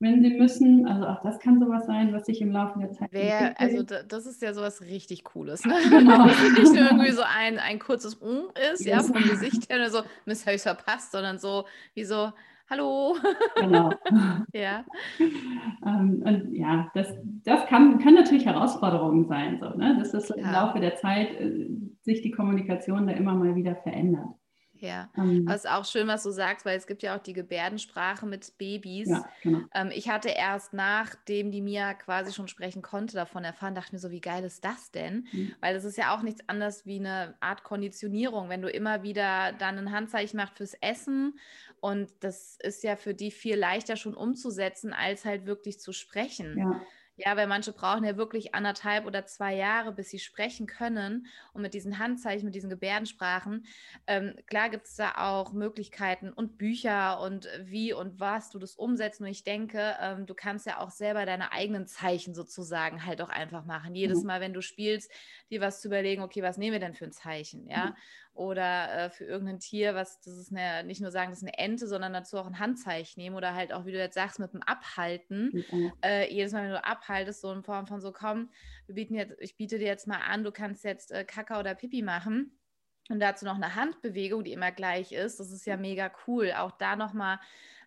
wenn sie müssen. Also auch das kann sowas sein, was sich im Laufe der Zeit Wer, Also das ist ja sowas richtig Cooles. Ne? Genau. nicht nur irgendwie so ein, ein kurzes Um ist, ja, vom Gesicht her, so, Miss ich verpasst, sondern so wie so, hallo. Genau. ja. Ähm, und ja, das, das kann, kann natürlich Herausforderungen sein, so, ne? dass das ja. im Laufe der Zeit äh, sich die Kommunikation da immer mal wieder verändert. Ja, ähm, es ist auch schön, was du sagst, weil es gibt ja auch die Gebärdensprache mit Babys. Ja, genau. ähm, ich hatte erst nachdem die Mia quasi schon sprechen konnte, davon erfahren, dachte mir so, wie geil ist das denn? Mhm. Weil das ist ja auch nichts anderes wie eine Art Konditionierung, wenn du immer wieder dann ein Handzeichen machst fürs Essen und das ist ja für die viel leichter schon umzusetzen, als halt wirklich zu sprechen. Ja. Ja, weil manche brauchen ja wirklich anderthalb oder zwei Jahre, bis sie sprechen können. Und mit diesen Handzeichen, mit diesen Gebärdensprachen, ähm, klar gibt es da auch Möglichkeiten und Bücher und wie und was du das umsetzt. Und ich denke, ähm, du kannst ja auch selber deine eigenen Zeichen sozusagen halt auch einfach machen. Jedes mhm. Mal, wenn du spielst, dir was zu überlegen, okay, was nehmen wir denn für ein Zeichen? Ja. Mhm oder äh, für irgendein Tier, was das ist eine, nicht nur sagen, das ist eine Ente, sondern dazu auch ein Handzeichen nehmen oder halt auch, wie du jetzt sagst, mit dem Abhalten. Mhm. Äh, jedes Mal, wenn du abhaltest, so in Form von so, komm, wir bieten jetzt, ich biete dir jetzt mal an, du kannst jetzt äh, Kaka oder Pipi machen. Und dazu noch eine Handbewegung, die immer gleich ist. Das ist ja mega cool. Auch da nochmal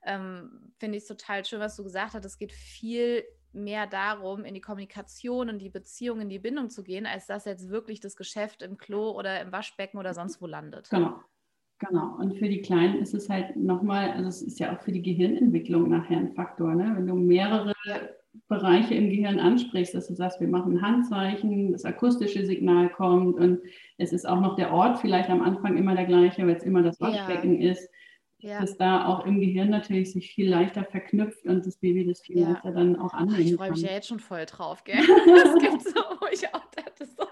ähm, finde ich es total schön, was du gesagt hast. Es geht viel mehr darum, in die Kommunikation, in die Beziehung, in die Bindung zu gehen, als dass jetzt wirklich das Geschäft im Klo oder im Waschbecken oder sonst wo landet. Genau. Genau. Und für die Kleinen ist es halt nochmal, also es ist ja auch für die Gehirnentwicklung nachher ein Faktor, ne? Wenn du mehrere Bereiche im Gehirn ansprichst, dass du sagst, wir machen Handzeichen, das akustische Signal kommt und es ist auch noch der Ort vielleicht am Anfang immer der gleiche, weil es immer das Waschbecken ja. ist ja. dass da auch im Gehirn natürlich sich viel leichter verknüpft und das Baby das viel ja. leichter dann auch annehmen Ich freue mich ja jetzt schon voll drauf, gell? Es gibt so, wo ich auch dachte, so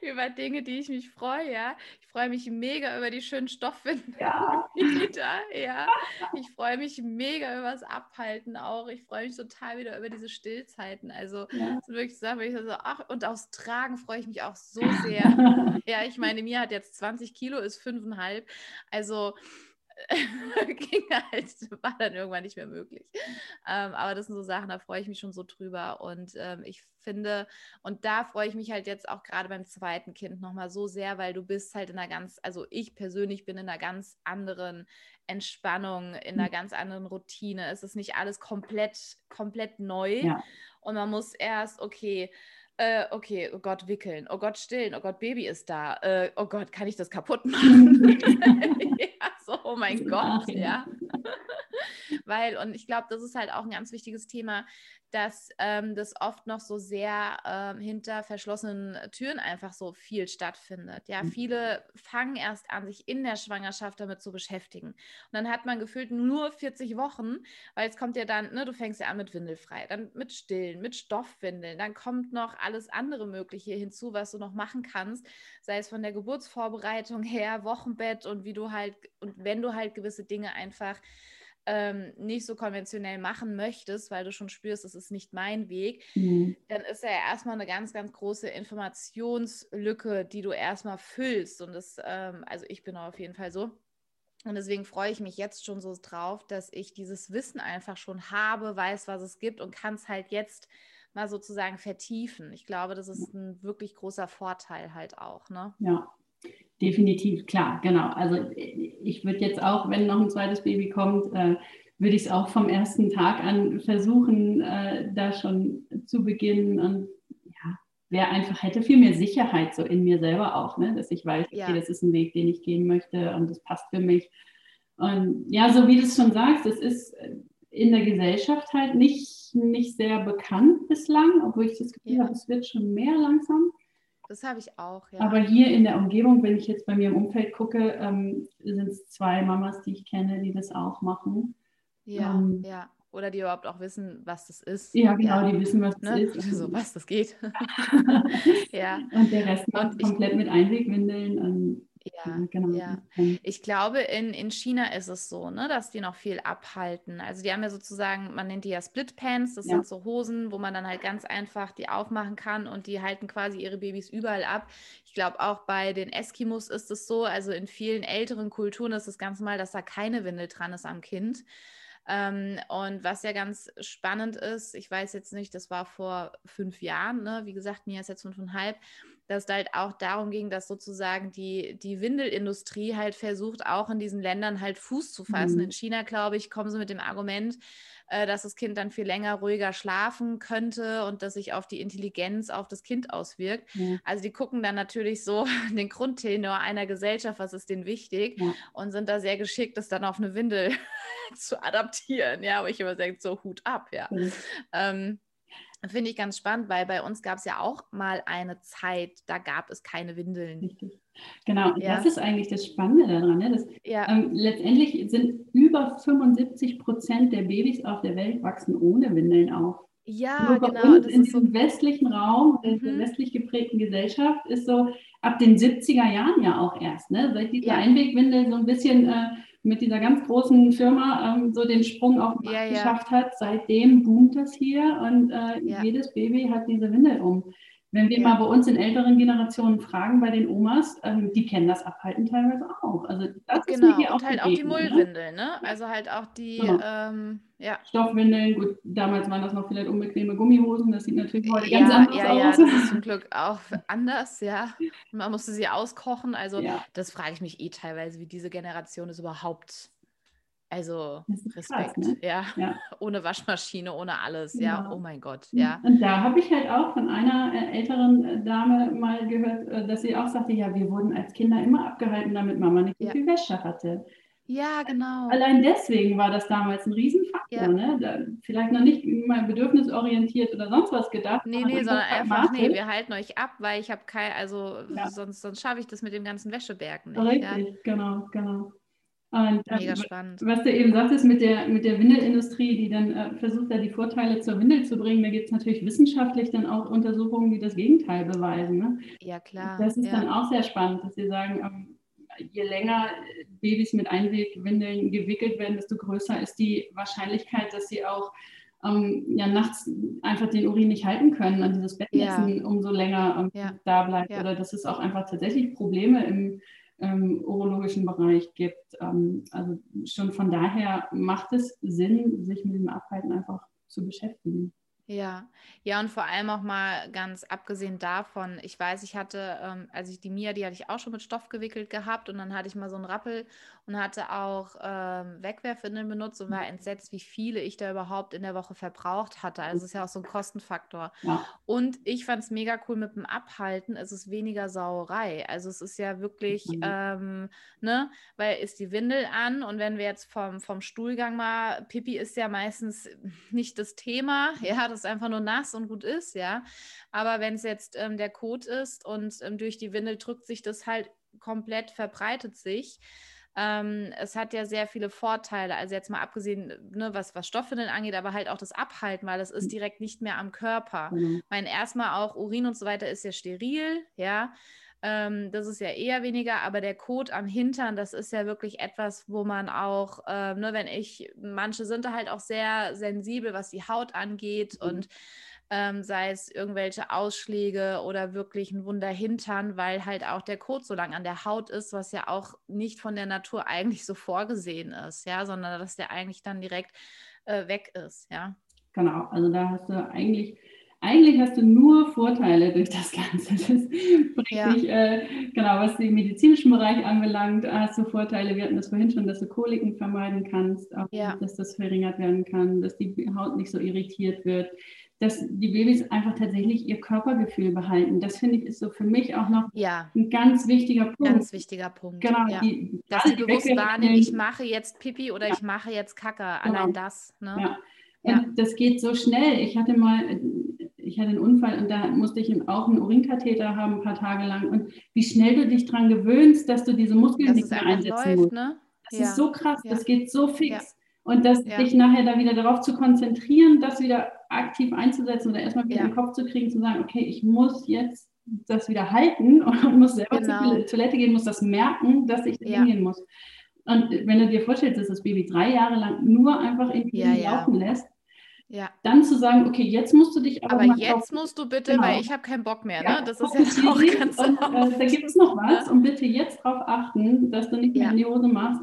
über Dinge, die ich mich freue, ja. Ich freue mich mega über die schönen Stoffwindeln ja. ja. Ich freue mich mega über das Abhalten auch. Ich freue mich total wieder über diese Stillzeiten. Also ja. wirklich sagen, ich so, ach, und aufs Tragen freue ich mich auch so sehr. ja, ich meine, mir hat jetzt 20 Kilo, ist fünfeinhalb. Also ging halt, war dann irgendwann nicht mehr möglich. Ähm, aber das sind so Sachen, da freue ich mich schon so drüber. Und ähm, ich finde, und da freue ich mich halt jetzt auch gerade beim zweiten Kind nochmal so sehr, weil du bist halt in einer ganz, also ich persönlich bin in einer ganz anderen Entspannung, in einer hm. ganz anderen Routine. Es ist nicht alles komplett, komplett neu. Ja. Und man muss erst, okay, äh, okay, oh Gott, wickeln, oh Gott, stillen, oh Gott, Baby ist da, äh, oh Gott, kann ich das kaputt machen? ja, so, oh mein Gott, ja. Weil, und ich glaube, das ist halt auch ein ganz wichtiges Thema, dass ähm, das oft noch so sehr ähm, hinter verschlossenen Türen einfach so viel stattfindet. Ja, mhm. viele fangen erst an, sich in der Schwangerschaft damit zu beschäftigen. Und dann hat man gefühlt nur 40 Wochen, weil es kommt ja dann, ne, du fängst ja an mit Windelfrei, dann mit Stillen, mit Stoffwindeln, dann kommt noch alles andere Mögliche hinzu, was du noch machen kannst, sei es von der Geburtsvorbereitung her, Wochenbett und wie du halt, und wenn du halt gewisse Dinge einfach ähm, nicht so konventionell machen möchtest, weil du schon spürst, das ist nicht mein Weg, mhm. dann ist ja erstmal eine ganz, ganz große Informationslücke, die du erstmal füllst. Und das, ähm, also ich bin auf jeden Fall so. Und deswegen freue ich mich jetzt schon so drauf, dass ich dieses Wissen einfach schon habe, weiß, was es gibt und kann es halt jetzt mal sozusagen vertiefen. Ich glaube, das ist ein wirklich großer Vorteil halt auch. Ne? Ja, Definitiv, klar, genau. Also ich würde jetzt auch, wenn noch ein zweites Baby kommt, äh, würde ich es auch vom ersten Tag an versuchen, äh, da schon zu beginnen und ja, wäre einfach, hätte viel mehr Sicherheit so in mir selber auch, ne? dass ich weiß, okay, ja. das ist ein Weg, den ich gehen möchte und das passt für mich. Und ja, so wie du es schon sagst, es ist in der Gesellschaft halt nicht, nicht sehr bekannt bislang, obwohl ich das Gefühl ja. habe, es wird schon mehr langsam. Das habe ich auch, ja. Aber hier in der Umgebung, wenn ich jetzt bei mir im Umfeld gucke, ähm, sind es zwei Mamas, die ich kenne, die das auch machen. Ja, ähm, ja. Oder die überhaupt auch wissen, was das ist. Ja, genau, ja. die wissen, was das ne? ist. So, was das geht. ja. Und der Rest macht komplett mit Einwegwindeln. Und ja, genau. Ja. Ich glaube, in, in China ist es so, ne, dass die noch viel abhalten. Also die haben ja sozusagen, man nennt die ja Split Pants, das ja. sind so Hosen, wo man dann halt ganz einfach die aufmachen kann und die halten quasi ihre Babys überall ab. Ich glaube, auch bei den Eskimos ist es so, also in vielen älteren Kulturen ist es ganz normal, dass da keine Windel dran ist am Kind. Ähm, und was ja ganz spannend ist, ich weiß jetzt nicht, das war vor fünf Jahren, ne? wie gesagt, mir ist jetzt fünfeinhalb, dass da halt auch darum ging, dass sozusagen die, die Windelindustrie halt versucht, auch in diesen Ländern halt Fuß zu fassen. Mhm. In China, glaube ich, kommen sie mit dem Argument, äh, dass das Kind dann viel länger ruhiger schlafen könnte und dass sich auf die Intelligenz auf das Kind auswirkt. Ja. Also die gucken dann natürlich so den Grundtenor einer Gesellschaft, was ist denen wichtig ja. und sind da sehr geschickt, das dann auf eine Windel zu adaptieren. Ja, aber ich immer denke, so Hut ab, ja. Mhm. Ähm, Finde ich ganz spannend, weil bei uns gab es ja auch mal eine Zeit, da gab es keine Windeln. Richtig. Genau, ja. das ist eigentlich das Spannende daran. Ne? Das, ja. ähm, letztendlich sind über 75 Prozent der Babys auf der Welt wachsen ohne Windeln auf. Ja, Nur bei genau. Uns in diesem so westlichen Raum, in der mhm. westlich geprägten Gesellschaft, ist so ab den 70er Jahren ja auch erst, ne? seit diese ja. Einwegwindel so ein bisschen äh, mit dieser ganz großen Firma ähm, so den Sprung auf den Markt ja, geschafft hat. Seitdem boomt das hier und äh, jedes Baby hat diese Windel um. Wenn wir mal bei uns in älteren Generationen fragen, bei den Omas, ähm, die kennen das Abhalten teilweise auch. Also das genau. ist hier auch und halt auch die Mullwindeln, ne? Also halt auch die genau. ähm, ja. Stoffwindeln. Gut, damals waren das noch vielleicht unbequeme Gummihosen. Das sieht natürlich heute ja, ganz anders ja, aus. Ja, das ist zum Glück auch anders, ja. Man musste sie auskochen. Also das frage ich mich eh teilweise, wie diese Generation es überhaupt also Respekt, krass, ne? ja. ja. Ohne Waschmaschine, ohne alles, ja. ja. Oh mein Gott, ja. Und da habe ich halt auch von einer äh, älteren äh, Dame mal gehört, äh, dass sie auch sagte, ja, wir wurden als Kinder immer abgehalten, damit Mama nicht so ja. viel Wäsche hatte. Ja, genau. Allein deswegen war das damals ein Riesenfaktor. Ja. Ne? Da, vielleicht noch nicht mal bedürfnisorientiert oder sonst was gedacht. Nee, nee, sondern einfach, nee, wir halten euch ab, weil ich habe kein, also ja. sonst, sonst schaffe ich das mit dem ganzen Wäscheberg nicht. Richtig, ja. genau, genau. Und, ähm, Mega spannend. Was du eben sagtest mit der, mit der Windelindustrie, die dann äh, versucht, da die Vorteile zur Windel zu bringen, da gibt es natürlich wissenschaftlich dann auch Untersuchungen, die das Gegenteil beweisen. Ne? Ja, klar. Das ist ja. dann auch sehr spannend, dass sie sagen, ähm, je länger Babys mit Einwegwindeln gewickelt werden, desto größer ist die Wahrscheinlichkeit, dass sie auch ähm, ja, nachts einfach den Urin nicht halten können und dieses Bettnetzen ja. umso länger ähm, ja. da bleibt. Oder dass es auch einfach tatsächlich Probleme im ähm, urologischen Bereich gibt. Ähm, also schon von daher macht es Sinn, sich mit dem Abhalten einfach zu beschäftigen. Ja, ja, und vor allem auch mal ganz abgesehen davon, ich weiß, ich hatte, ähm, also ich, die Mia, die hatte ich auch schon mit Stoff gewickelt gehabt und dann hatte ich mal so einen Rappel und hatte auch ähm, Wegwerfwindeln benutzt und war mhm. entsetzt, wie viele ich da überhaupt in der Woche verbraucht hatte. Also es ist ja auch so ein Kostenfaktor. Ja. Und ich fand es mega cool mit dem Abhalten, es ist weniger Sauerei. Also es ist ja wirklich, mhm. ähm, ne, weil ist die Windel an und wenn wir jetzt vom, vom Stuhlgang mal, Pipi ist ja meistens nicht das Thema, ja, das ist einfach nur nass und gut ist, ja. Aber wenn es jetzt ähm, der Kot ist und ähm, durch die Windel drückt sich das halt komplett, verbreitet sich. Ähm, es hat ja sehr viele Vorteile. Also jetzt mal abgesehen, ne, was, was Stoffwindeln angeht, aber halt auch das Abhalten, weil das ist direkt nicht mehr am Körper. Mhm. Mein erstmal auch Urin und so weiter ist ja steril, ja. Ähm, das ist ja eher weniger, aber der Kot am Hintern, das ist ja wirklich etwas, wo man auch, äh, ne, wenn ich, manche sind da halt auch sehr sensibel, was die Haut angeht mhm. und ähm, sei es irgendwelche Ausschläge oder wirklich ein Wunder Hintern, weil halt auch der Kot so lang an der Haut ist, was ja auch nicht von der Natur eigentlich so vorgesehen ist, ja, sondern dass der eigentlich dann direkt äh, weg ist, ja. Genau, also da hast du eigentlich eigentlich hast du nur Vorteile durch das Ganze. Das bringt ja. dich, äh, genau, was den medizinischen Bereich anbelangt, hast du Vorteile. Wir hatten das vorhin schon, dass du Koliken vermeiden kannst, auch ja. dass das verringert werden kann, dass die Haut nicht so irritiert wird, dass die Babys einfach tatsächlich ihr Körpergefühl behalten. Das finde ich ist so für mich auch noch ja. ein ganz wichtiger Punkt. Ganz wichtiger Punkt. Genau. Ja. Die, dass sie bewusst wahrnehmen, ich mache jetzt Pipi oder ich mache jetzt Kacke. Allein genau. das. Ne? Ja. Und das geht so schnell. Ich hatte mal ich hatte einen Unfall und da musste ich auch einen Urinkatheter haben, ein paar Tage lang. Und wie schnell du dich daran gewöhnst, dass du diese Muskeln dass nicht mehr einsetzen läuft, musst. Ne? Das ja. ist so krass, ja. das geht so fix. Ja. Und das, dich nachher da wieder darauf zu konzentrieren, das wieder aktiv einzusetzen oder erstmal wieder in den Kopf zu kriegen, zu sagen, okay, ich muss jetzt das wieder halten und muss selber genau. zur Toilette gehen, muss das merken, dass ich da hingehen muss. Und wenn du dir vorstellst, dass das Baby drei Jahre lang nur einfach in die ja, laufen lässt, ja. Dann zu sagen, okay, jetzt musst du dich aber. Aber jetzt musst du bitte, genau. weil ich habe keinen Bock mehr. Ja, ne? Das ist ja auch ganz und, äh, Da gibt es noch was und bitte jetzt darauf achten, dass du nicht mehr in die Hose machst.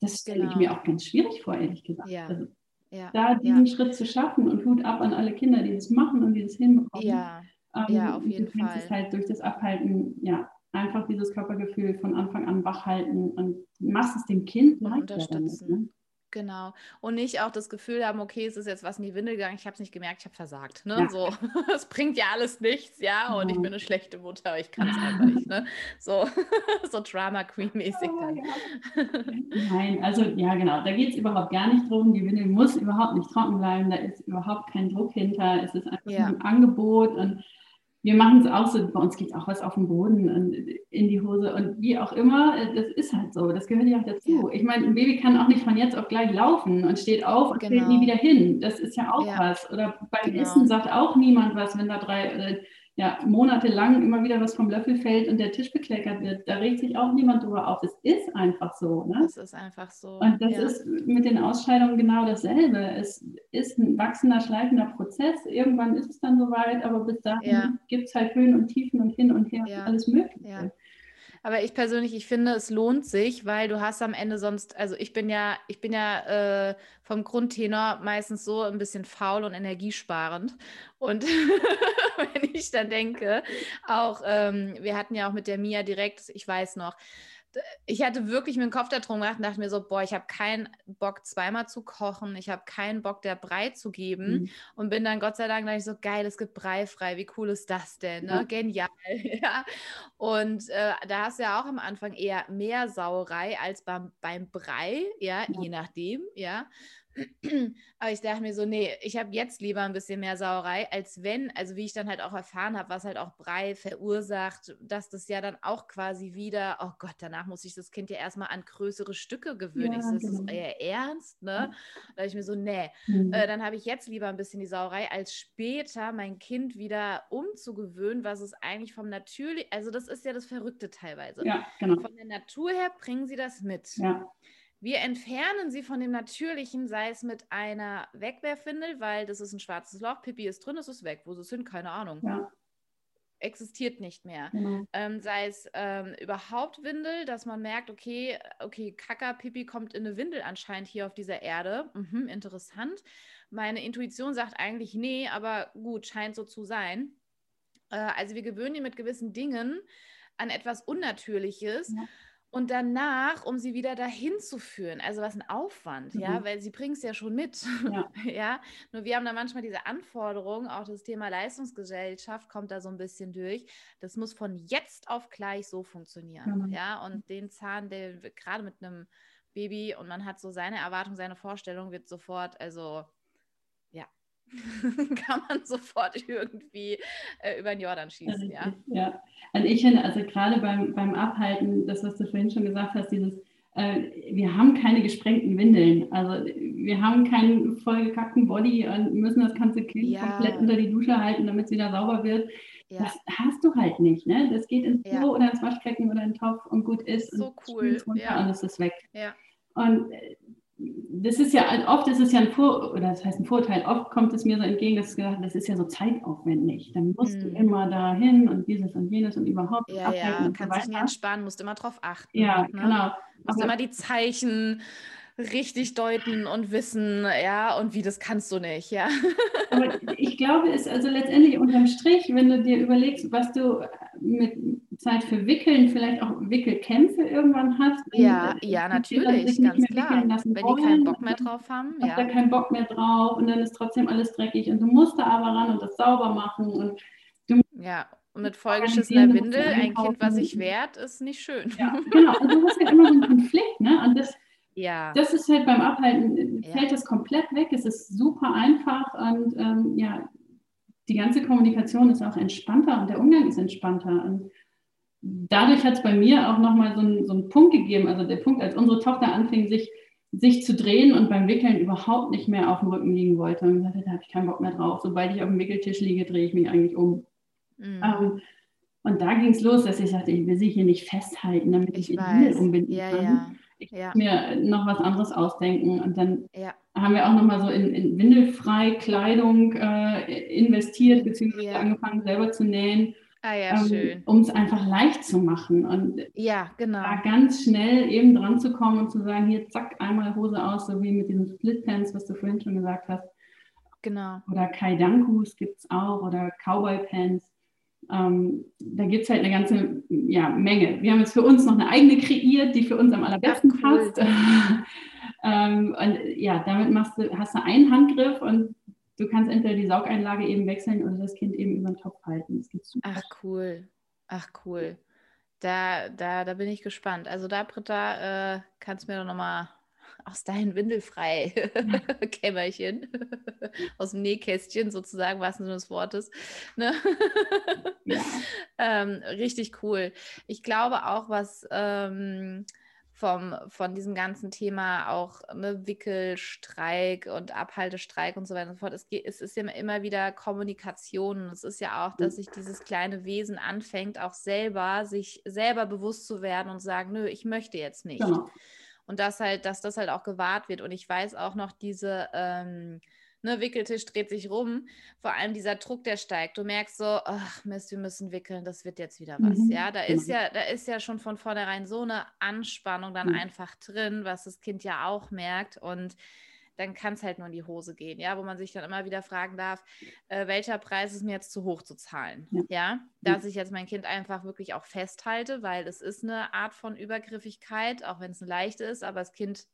Das stelle genau. ich mir auch ganz schwierig vor, ehrlich gesagt. Ja. Also, ja. Da diesen Schritt zu schaffen und Hut ab an alle Kinder, die das machen und die das hinbekommen. Ja. Ähm, ja, auf jeden du Fall. Es halt durch das Abhalten, ja, einfach dieses Körpergefühl von Anfang an wach halten und machst es dem Kind leichter. Unterstützen. Damit, ne? Genau. Und nicht auch das Gefühl haben, okay, es ist jetzt was in die Windel gegangen, ich habe es nicht gemerkt, ich habe versagt. Ne? Ja. So, es bringt ja alles nichts, ja, und ich bin eine schlechte Mutter, aber ich kann es einfach nicht. Ne? So, so Drama Queen-mäßig dann. Nein, also ja, genau, da geht es überhaupt gar nicht drum. Die Windel muss überhaupt nicht trocken bleiben, da ist überhaupt kein Druck hinter. Es ist einfach ja. ein Angebot und wir machen es auch so, bei uns geht auch was auf den Boden und in die Hose und wie auch immer, das ist halt so, das gehört ja auch dazu. Ja. Ich meine, ein Baby kann auch nicht von jetzt auf gleich laufen und steht auf und genau. fällt nie wieder hin. Das ist ja auch ja. was. Oder beim genau. Essen sagt auch niemand was, wenn da drei, ja, monatelang immer wieder was vom Löffel fällt und der Tisch bekleckert wird, da regt sich auch niemand drüber auf. Es ist einfach so. Ne? Es ist einfach so. Und das ja. ist mit den Ausscheidungen genau dasselbe. Es ist ein wachsender, schleifender Prozess. Irgendwann ist es dann soweit, aber bis dahin ja. gibt es halt Höhen und Tiefen und hin und her ja. alles Mögliche. Aber ich persönlich, ich finde, es lohnt sich, weil du hast am Ende sonst, also ich bin ja, ich bin ja äh, vom Grundtenor meistens so ein bisschen faul und energiesparend. Und wenn ich dann denke, auch, ähm, wir hatten ja auch mit der Mia direkt, ich weiß noch, ich hatte wirklich mir den Kopf da drum gemacht und dachte mir so, boah, ich habe keinen Bock, zweimal zu kochen. Ich habe keinen Bock, der Brei zu geben. Mhm. Und bin dann Gott sei Dank ich so, geil, es gibt Brei frei. Wie cool ist das denn? Ne? Ja. Genial. ja. Und äh, da hast du ja auch am Anfang eher mehr Sauerei als beim, beim Brei, ja, ja. je nachdem, ja. Aber ich dachte mir so, nee, ich habe jetzt lieber ein bisschen mehr Sauerei, als wenn, also wie ich dann halt auch erfahren habe, was halt auch Brei verursacht, dass das ja dann auch quasi wieder, oh Gott, danach muss ich das Kind ja erstmal an größere Stücke gewöhnen. Ja, ich so, das genau. ist eher ernst, ne? Da ich mir so, nee, mhm. äh, dann habe ich jetzt lieber ein bisschen die Sauerei, als später mein Kind wieder umzugewöhnen, was es eigentlich vom natürlich, also das ist ja das Verrückte teilweise. Ja, genau. Von der Natur her bringen sie das mit. Ja. Wir entfernen sie von dem Natürlichen, sei es mit einer Wegwerfwindel, weil das ist ein schwarzes Loch, Pipi ist drin, es ist weg. Wo ist es hin? Keine Ahnung. Ja. Existiert nicht mehr. Genau. Ähm, sei es ähm, überhaupt Windel, dass man merkt, okay, okay, Kaka, Pipi kommt in eine Windel anscheinend hier auf dieser Erde. Mhm, interessant. Meine Intuition sagt eigentlich nee, aber gut, scheint so zu sein. Äh, also wir gewöhnen ihn mit gewissen Dingen an etwas Unnatürliches. Ja und danach, um sie wieder dahin zu führen. Also was ein Aufwand, mhm. ja, weil sie bringen es ja schon mit. Ja. ja. Nur wir haben da manchmal diese Anforderungen, auch das Thema Leistungsgesellschaft kommt da so ein bisschen durch. Das muss von jetzt auf gleich so funktionieren. Mhm. Ja, und den Zahn, der gerade mit einem Baby und man hat so seine Erwartung, seine Vorstellung, wird sofort, also kann man sofort irgendwie äh, über den Jordan schießen. Ja, ja. Also ich finde, also gerade beim, beim Abhalten, das, was du vorhin schon gesagt hast, dieses, äh, wir haben keine gesprengten Windeln. Also wir haben keinen vollgekackten Body und müssen das ganze Kind ja. komplett unter die Dusche halten, damit es wieder sauber wird. Ja. Das hast du halt nicht, ne? Das geht ins Klo ja. oder ins Waschbecken oder in den Topf und gut ist. So cool. Runter ja. Und es ist weg. Ja. Und äh, das ist ja, oft ist es ja ein Vor oder das heißt ein Vorteil, oft kommt es mir so entgegen, dass gesagt, das ist ja so zeitaufwendig. Dann musst hm. du immer dahin und dieses und jenes und überhaupt. Ja, ja, kannst dich nicht entspannen, musst immer drauf achten. Ja, ne? genau. Musst Aber, immer die Zeichen richtig deuten und wissen, ja, und wie das kannst du nicht, ja. Aber ich glaube, es also letztendlich unterm Strich, wenn du dir überlegst, was du mit Zeit für Wickeln, vielleicht auch Wickelkämpfe irgendwann hast. Ja, ja, natürlich, ganz klar. Wenn die keinen Bock mehr drauf haben. Ja. da keinen Bock mehr drauf und dann ist trotzdem alles dreckig und du musst da aber ran und das sauber machen und du Ja, und mit vollgeschissener Windel, ein Kind, was sich wehrt, ist nicht schön. Ja, genau. Und du hast halt immer so einen Konflikt, ne? Und das, ja. das ist halt beim Abhalten, fällt ja. das komplett weg. Es ist super einfach und ähm, ja, die ganze Kommunikation ist auch entspannter und der Umgang ist entspannter. Und dadurch hat es bei mir auch nochmal so, ein, so einen Punkt gegeben, also der Punkt, als unsere Tochter anfing, sich, sich zu drehen und beim Wickeln überhaupt nicht mehr auf dem Rücken liegen wollte. Und dachte, da habe ich keinen Bock mehr drauf. Sobald ich auf dem Wickeltisch liege, drehe ich mich eigentlich um. Mhm. Ähm, und da ging es los, dass ich sagte, ich will sie hier nicht festhalten, damit ich, ich die umbinden ja, kann. Ja. Ich ja. mir noch was anderes ausdenken. Und dann ja. haben wir auch nochmal so in, in windelfrei Kleidung äh, investiert, beziehungsweise ja. angefangen selber zu nähen. Ah ja, ähm, schön. Um es einfach leicht zu machen und ja, genau. da ganz schnell eben dran zu kommen und zu sagen, hier zack, einmal Hose aus, so wie mit diesen Splitpants, was du vorhin schon gesagt hast. Genau. Oder Kaidankus gibt es auch oder Cowboy-Pants. ähm, da gibt es halt eine ganze ja, Menge. Wir haben jetzt für uns noch eine eigene kreiert, die für uns am allerbesten Ach, cool. passt. ähm, und ja, damit machst du, hast du einen Handgriff und du kannst entweder die Saugeinlage eben wechseln oder das Kind eben über den Topf halten. Ach cool. Ach cool. Da, da, da bin ich gespannt. Also da, Britta, äh, kannst du mir doch nochmal aus deinem windelfrei Kämmerchen, aus dem Nähkästchen sozusagen, was Sinne des Wortes. Ne? Ja. ähm, richtig cool. Ich glaube auch, was ähm, vom, von diesem ganzen Thema auch ne, Wickelstreik und Abhaltestreik und so weiter und so fort. Es, es ist ja immer wieder Kommunikation. Und es ist ja auch, dass sich dieses kleine Wesen anfängt, auch selber, sich selber bewusst zu werden und sagen, nö, ich möchte jetzt nicht. Genau. Und dass halt, dass das halt auch gewahrt wird. Und ich weiß auch noch diese ähm, ne, Wickeltisch dreht sich rum. Vor allem dieser Druck, der steigt. Du merkst so, ach Mist, wir müssen wickeln, das wird jetzt wieder was. Mhm. Ja, da ist genau. ja, da ist ja schon von vornherein so eine Anspannung dann mhm. einfach drin, was das Kind ja auch merkt. Und dann kann es halt nur in die Hose gehen, ja, wo man sich dann immer wieder fragen darf, äh, welcher Preis ist mir jetzt zu hoch zu zahlen, ja. ja, dass ich jetzt mein Kind einfach wirklich auch festhalte, weil es ist eine Art von Übergriffigkeit, auch wenn es eine leichte ist, aber das Kind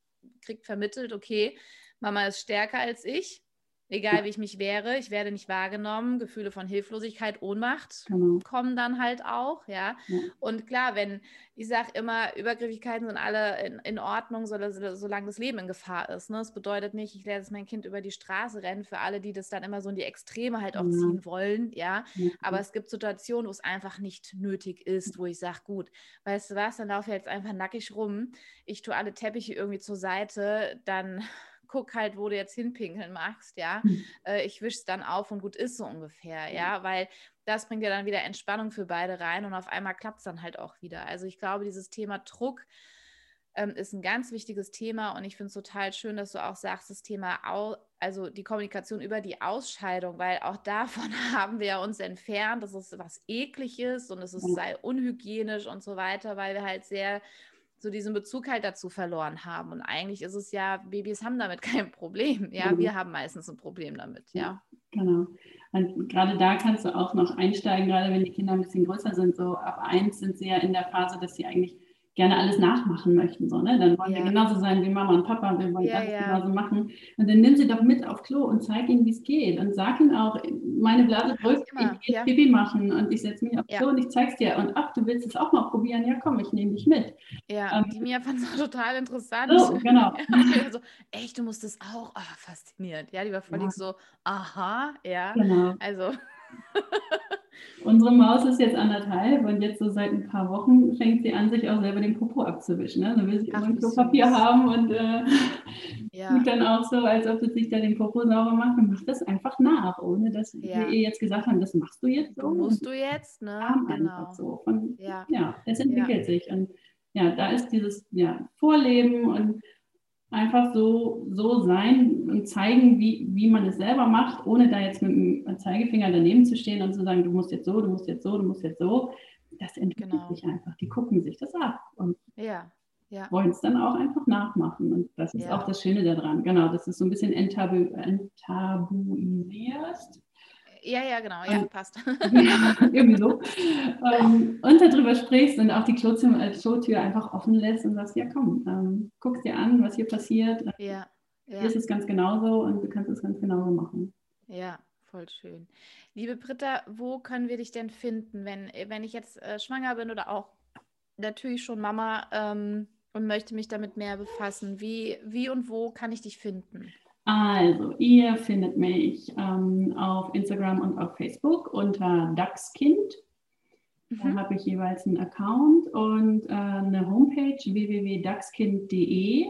kriegt vermittelt, okay, Mama ist stärker als ich, Egal wie ich mich wehre, ich werde nicht wahrgenommen. Gefühle von Hilflosigkeit, Ohnmacht genau. kommen dann halt auch, ja? ja. Und klar, wenn ich sage immer, Übergriffigkeiten sind alle in, in Ordnung, solange, solange das Leben in Gefahr ist. Ne? Das bedeutet nicht, ich lasse mein Kind über die Straße rennen, für alle, die das dann immer so in die Extreme halt auch ja. ziehen wollen, ja. ja. Aber es gibt Situationen, wo es einfach nicht nötig ist, wo ich sage, gut, weißt du was, dann laufe ich jetzt einfach nackig rum, ich tue alle Teppiche irgendwie zur Seite, dann guck halt, wo du jetzt hinpinkeln machst, ja. Mhm. Äh, ich wische es dann auf und gut ist so ungefähr, ja, weil das bringt ja dann wieder Entspannung für beide rein und auf einmal klappt es dann halt auch wieder. Also ich glaube, dieses Thema Druck ähm, ist ein ganz wichtiges Thema und ich finde es total schön, dass du auch sagst, das Thema, Au also die Kommunikation über die Ausscheidung, weil auch davon haben wir uns entfernt, dass es was ekliges und es ist, sei unhygienisch und so weiter, weil wir halt sehr so diesen Bezug halt dazu verloren haben. Und eigentlich ist es ja, Babys haben damit kein Problem. Ja, mhm. wir haben meistens ein Problem damit. Ja, genau. Und gerade da kannst du auch noch einsteigen, gerade wenn die Kinder ein bisschen größer sind. So ab eins sind sie ja in der Phase, dass sie eigentlich gerne alles nachmachen möchten. So, ne? Dann wollen ja. wir genauso sein wie Mama und Papa, wir wollen ja, alles ja. genauso machen. Und dann nimm sie doch mit auf Klo und zeig ihnen, wie es geht. Und sag ihnen auch, meine Blase drückt, ich gehe Pipi machen und ich setze mich auf Klo und ich zeig's dir. Und ach, du willst es auch mal probieren? Ja, komm, ich nehme dich mit. Ja, ähm, die Mia fand es total interessant. Oh, genau. so, echt, du musst es auch? Oh, faszinierend. Ja, die war völlig so, aha, ja. Genau. Also. Unsere Maus ist jetzt anderthalb und jetzt so seit ein paar Wochen fängt sie an, sich auch selber den Popo abzuwischen. Ne? Dann will sie immer Klopapier haben und äh, ja. tut dann auch so, als ob sie sich da den Popo sauber macht und macht das einfach nach, ohne dass ja. wir ihr jetzt gesagt haben, das machst du jetzt so. Musst du jetzt, ne? Genau. So. Und, ja. ja, es entwickelt sich. Und ja, da ist dieses ja, Vorleben und einfach so, so sein und zeigen, wie, wie man es selber macht, ohne da jetzt mit dem Zeigefinger daneben zu stehen und zu sagen, du musst jetzt so, du musst jetzt so, du musst jetzt so. Das entwickelt genau. sich einfach. Die gucken sich das ab und ja. Ja. wollen es dann auch einfach nachmachen. Und das ist ja. auch das Schöne daran. Genau, das ist so ein bisschen enttabu enttabuisierst. Ja, ja, genau, ja, und, passt. irgendwie so. ähm, und darüber sprichst und auch die Klotür, äh, einfach offen lässt und sagst, ja komm, ähm, guckst dir an, was hier passiert. Ja, ja. Hier ist es ganz genauso und du kannst es ganz genauso machen. Ja, voll schön. Liebe Britta, wo können wir dich denn finden, wenn, wenn ich jetzt äh, schwanger bin oder auch natürlich schon Mama ähm, und möchte mich damit mehr befassen? Wie, wie und wo kann ich dich finden? Also, ihr findet mich ähm, auf Instagram und auf Facebook unter Dachskind. Mhm. Da habe ich jeweils einen Account und äh, eine Homepage www.dachskind.de.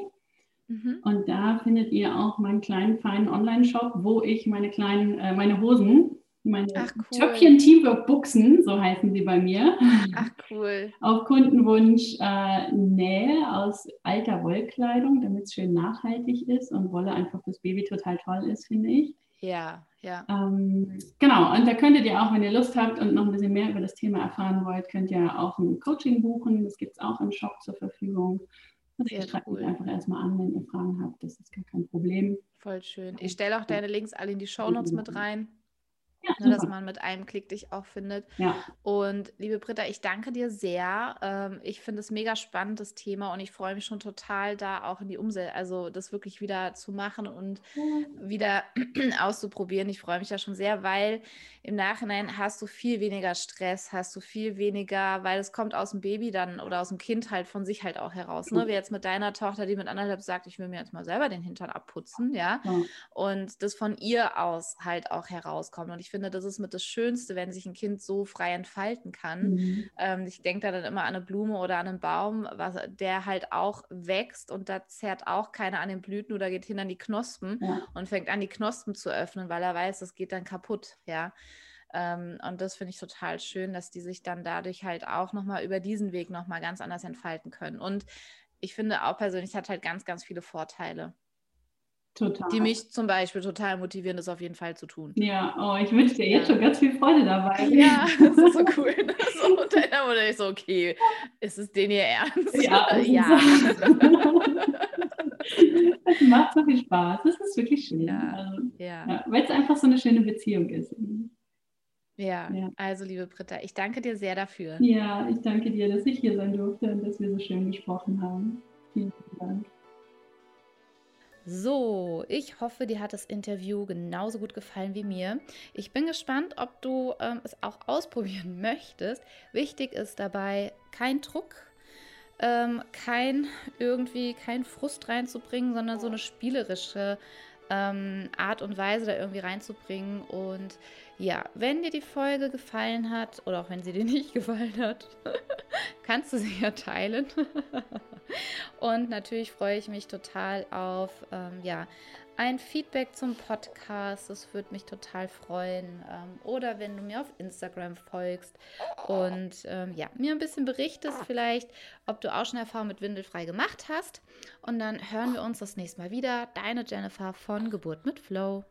Mhm. Und da findet ihr auch meinen kleinen, feinen Online-Shop, wo ich meine kleinen, äh, meine Hosen meine Ach, cool. Töpfchen Teamwork Buchsen, so heißen sie bei mir. Ach cool. Auf Kundenwunsch äh, Nähe aus alter Wollkleidung, damit es schön nachhaltig ist und Wolle einfach fürs Baby total toll ist, finde ich. Ja, ja. Ähm, genau, und da könntet ihr auch, wenn ihr Lust habt und noch ein bisschen mehr über das Thema erfahren wollt, könnt ihr auch ein Coaching buchen. Das gibt es auch im Shop zur Verfügung. Und ihr schreibt cool. mich einfach erstmal an, wenn ihr Fragen habt. Das ist gar kein Problem. Voll schön. Ich stelle auch deine Links alle in die Show Notes mit rein. Ja, ne, dass man mit einem Klick dich auch findet. Ja. Und liebe Britta, ich danke dir sehr. Ähm, ich finde es mega spannend, das Thema, und ich freue mich schon total, da auch in die Umsetzung, also das wirklich wieder zu machen und wieder auszuprobieren. Ich freue mich da schon sehr, weil im Nachhinein hast du viel weniger Stress, hast du viel weniger, weil es kommt aus dem Baby dann oder aus dem Kind halt von sich halt auch heraus. Ne? Wie jetzt mit deiner Tochter, die mit anderthalb sagt, ich will mir jetzt mal selber den Hintern abputzen, ja. ja. Und das von ihr aus halt auch herauskommt. Und ich finde, das ist mit das Schönste, wenn sich ein Kind so frei entfalten kann. Mhm. Ähm, ich denke da dann immer an eine Blume oder an einen Baum, was, der halt auch wächst und da zerrt auch keiner an den Blüten oder geht hin an die Knospen ja. und fängt an, die Knospen zu öffnen, weil er weiß, das geht dann kaputt, ja. Ähm, und das finde ich total schön, dass die sich dann dadurch halt auch nochmal über diesen Weg nochmal ganz anders entfalten können. Und ich finde auch persönlich, hat halt ganz, ganz viele Vorteile. Total. Die mich zum Beispiel total motivieren, das auf jeden Fall zu tun. Ja, oh, ich wünsche dir jetzt ja. schon ganz viel Freude dabei. Ja, das ist so cool. so, und dann wurde ich so, okay, ist es den hier ernst? Ja. ja. Es macht so viel Spaß. Das ist wirklich schön. Ja. Also, ja. ja Weil es einfach so eine schöne Beziehung ist. Ja, ja, also liebe Britta, ich danke dir sehr dafür. Ja, ich danke dir, dass ich hier sein durfte und dass wir so schön gesprochen haben. Vielen Dank. So, ich hoffe, dir hat das Interview genauso gut gefallen wie mir. Ich bin gespannt, ob du ähm, es auch ausprobieren möchtest. Wichtig ist dabei kein Druck, ähm, kein irgendwie kein Frust reinzubringen, sondern so eine spielerische ähm, Art und Weise da irgendwie reinzubringen. Und ja, wenn dir die Folge gefallen hat oder auch wenn sie dir nicht gefallen hat, kannst du sie ja teilen. und natürlich freue ich mich total auf ähm, ja, ein Feedback zum Podcast. Das würde mich total freuen. Ähm, oder wenn du mir auf Instagram folgst und ähm, ja, mir ein bisschen berichtest, vielleicht, ob du auch schon Erfahrung mit Windelfrei gemacht hast. Und dann hören wir uns das nächste Mal wieder. Deine Jennifer von Geburt mit Flow.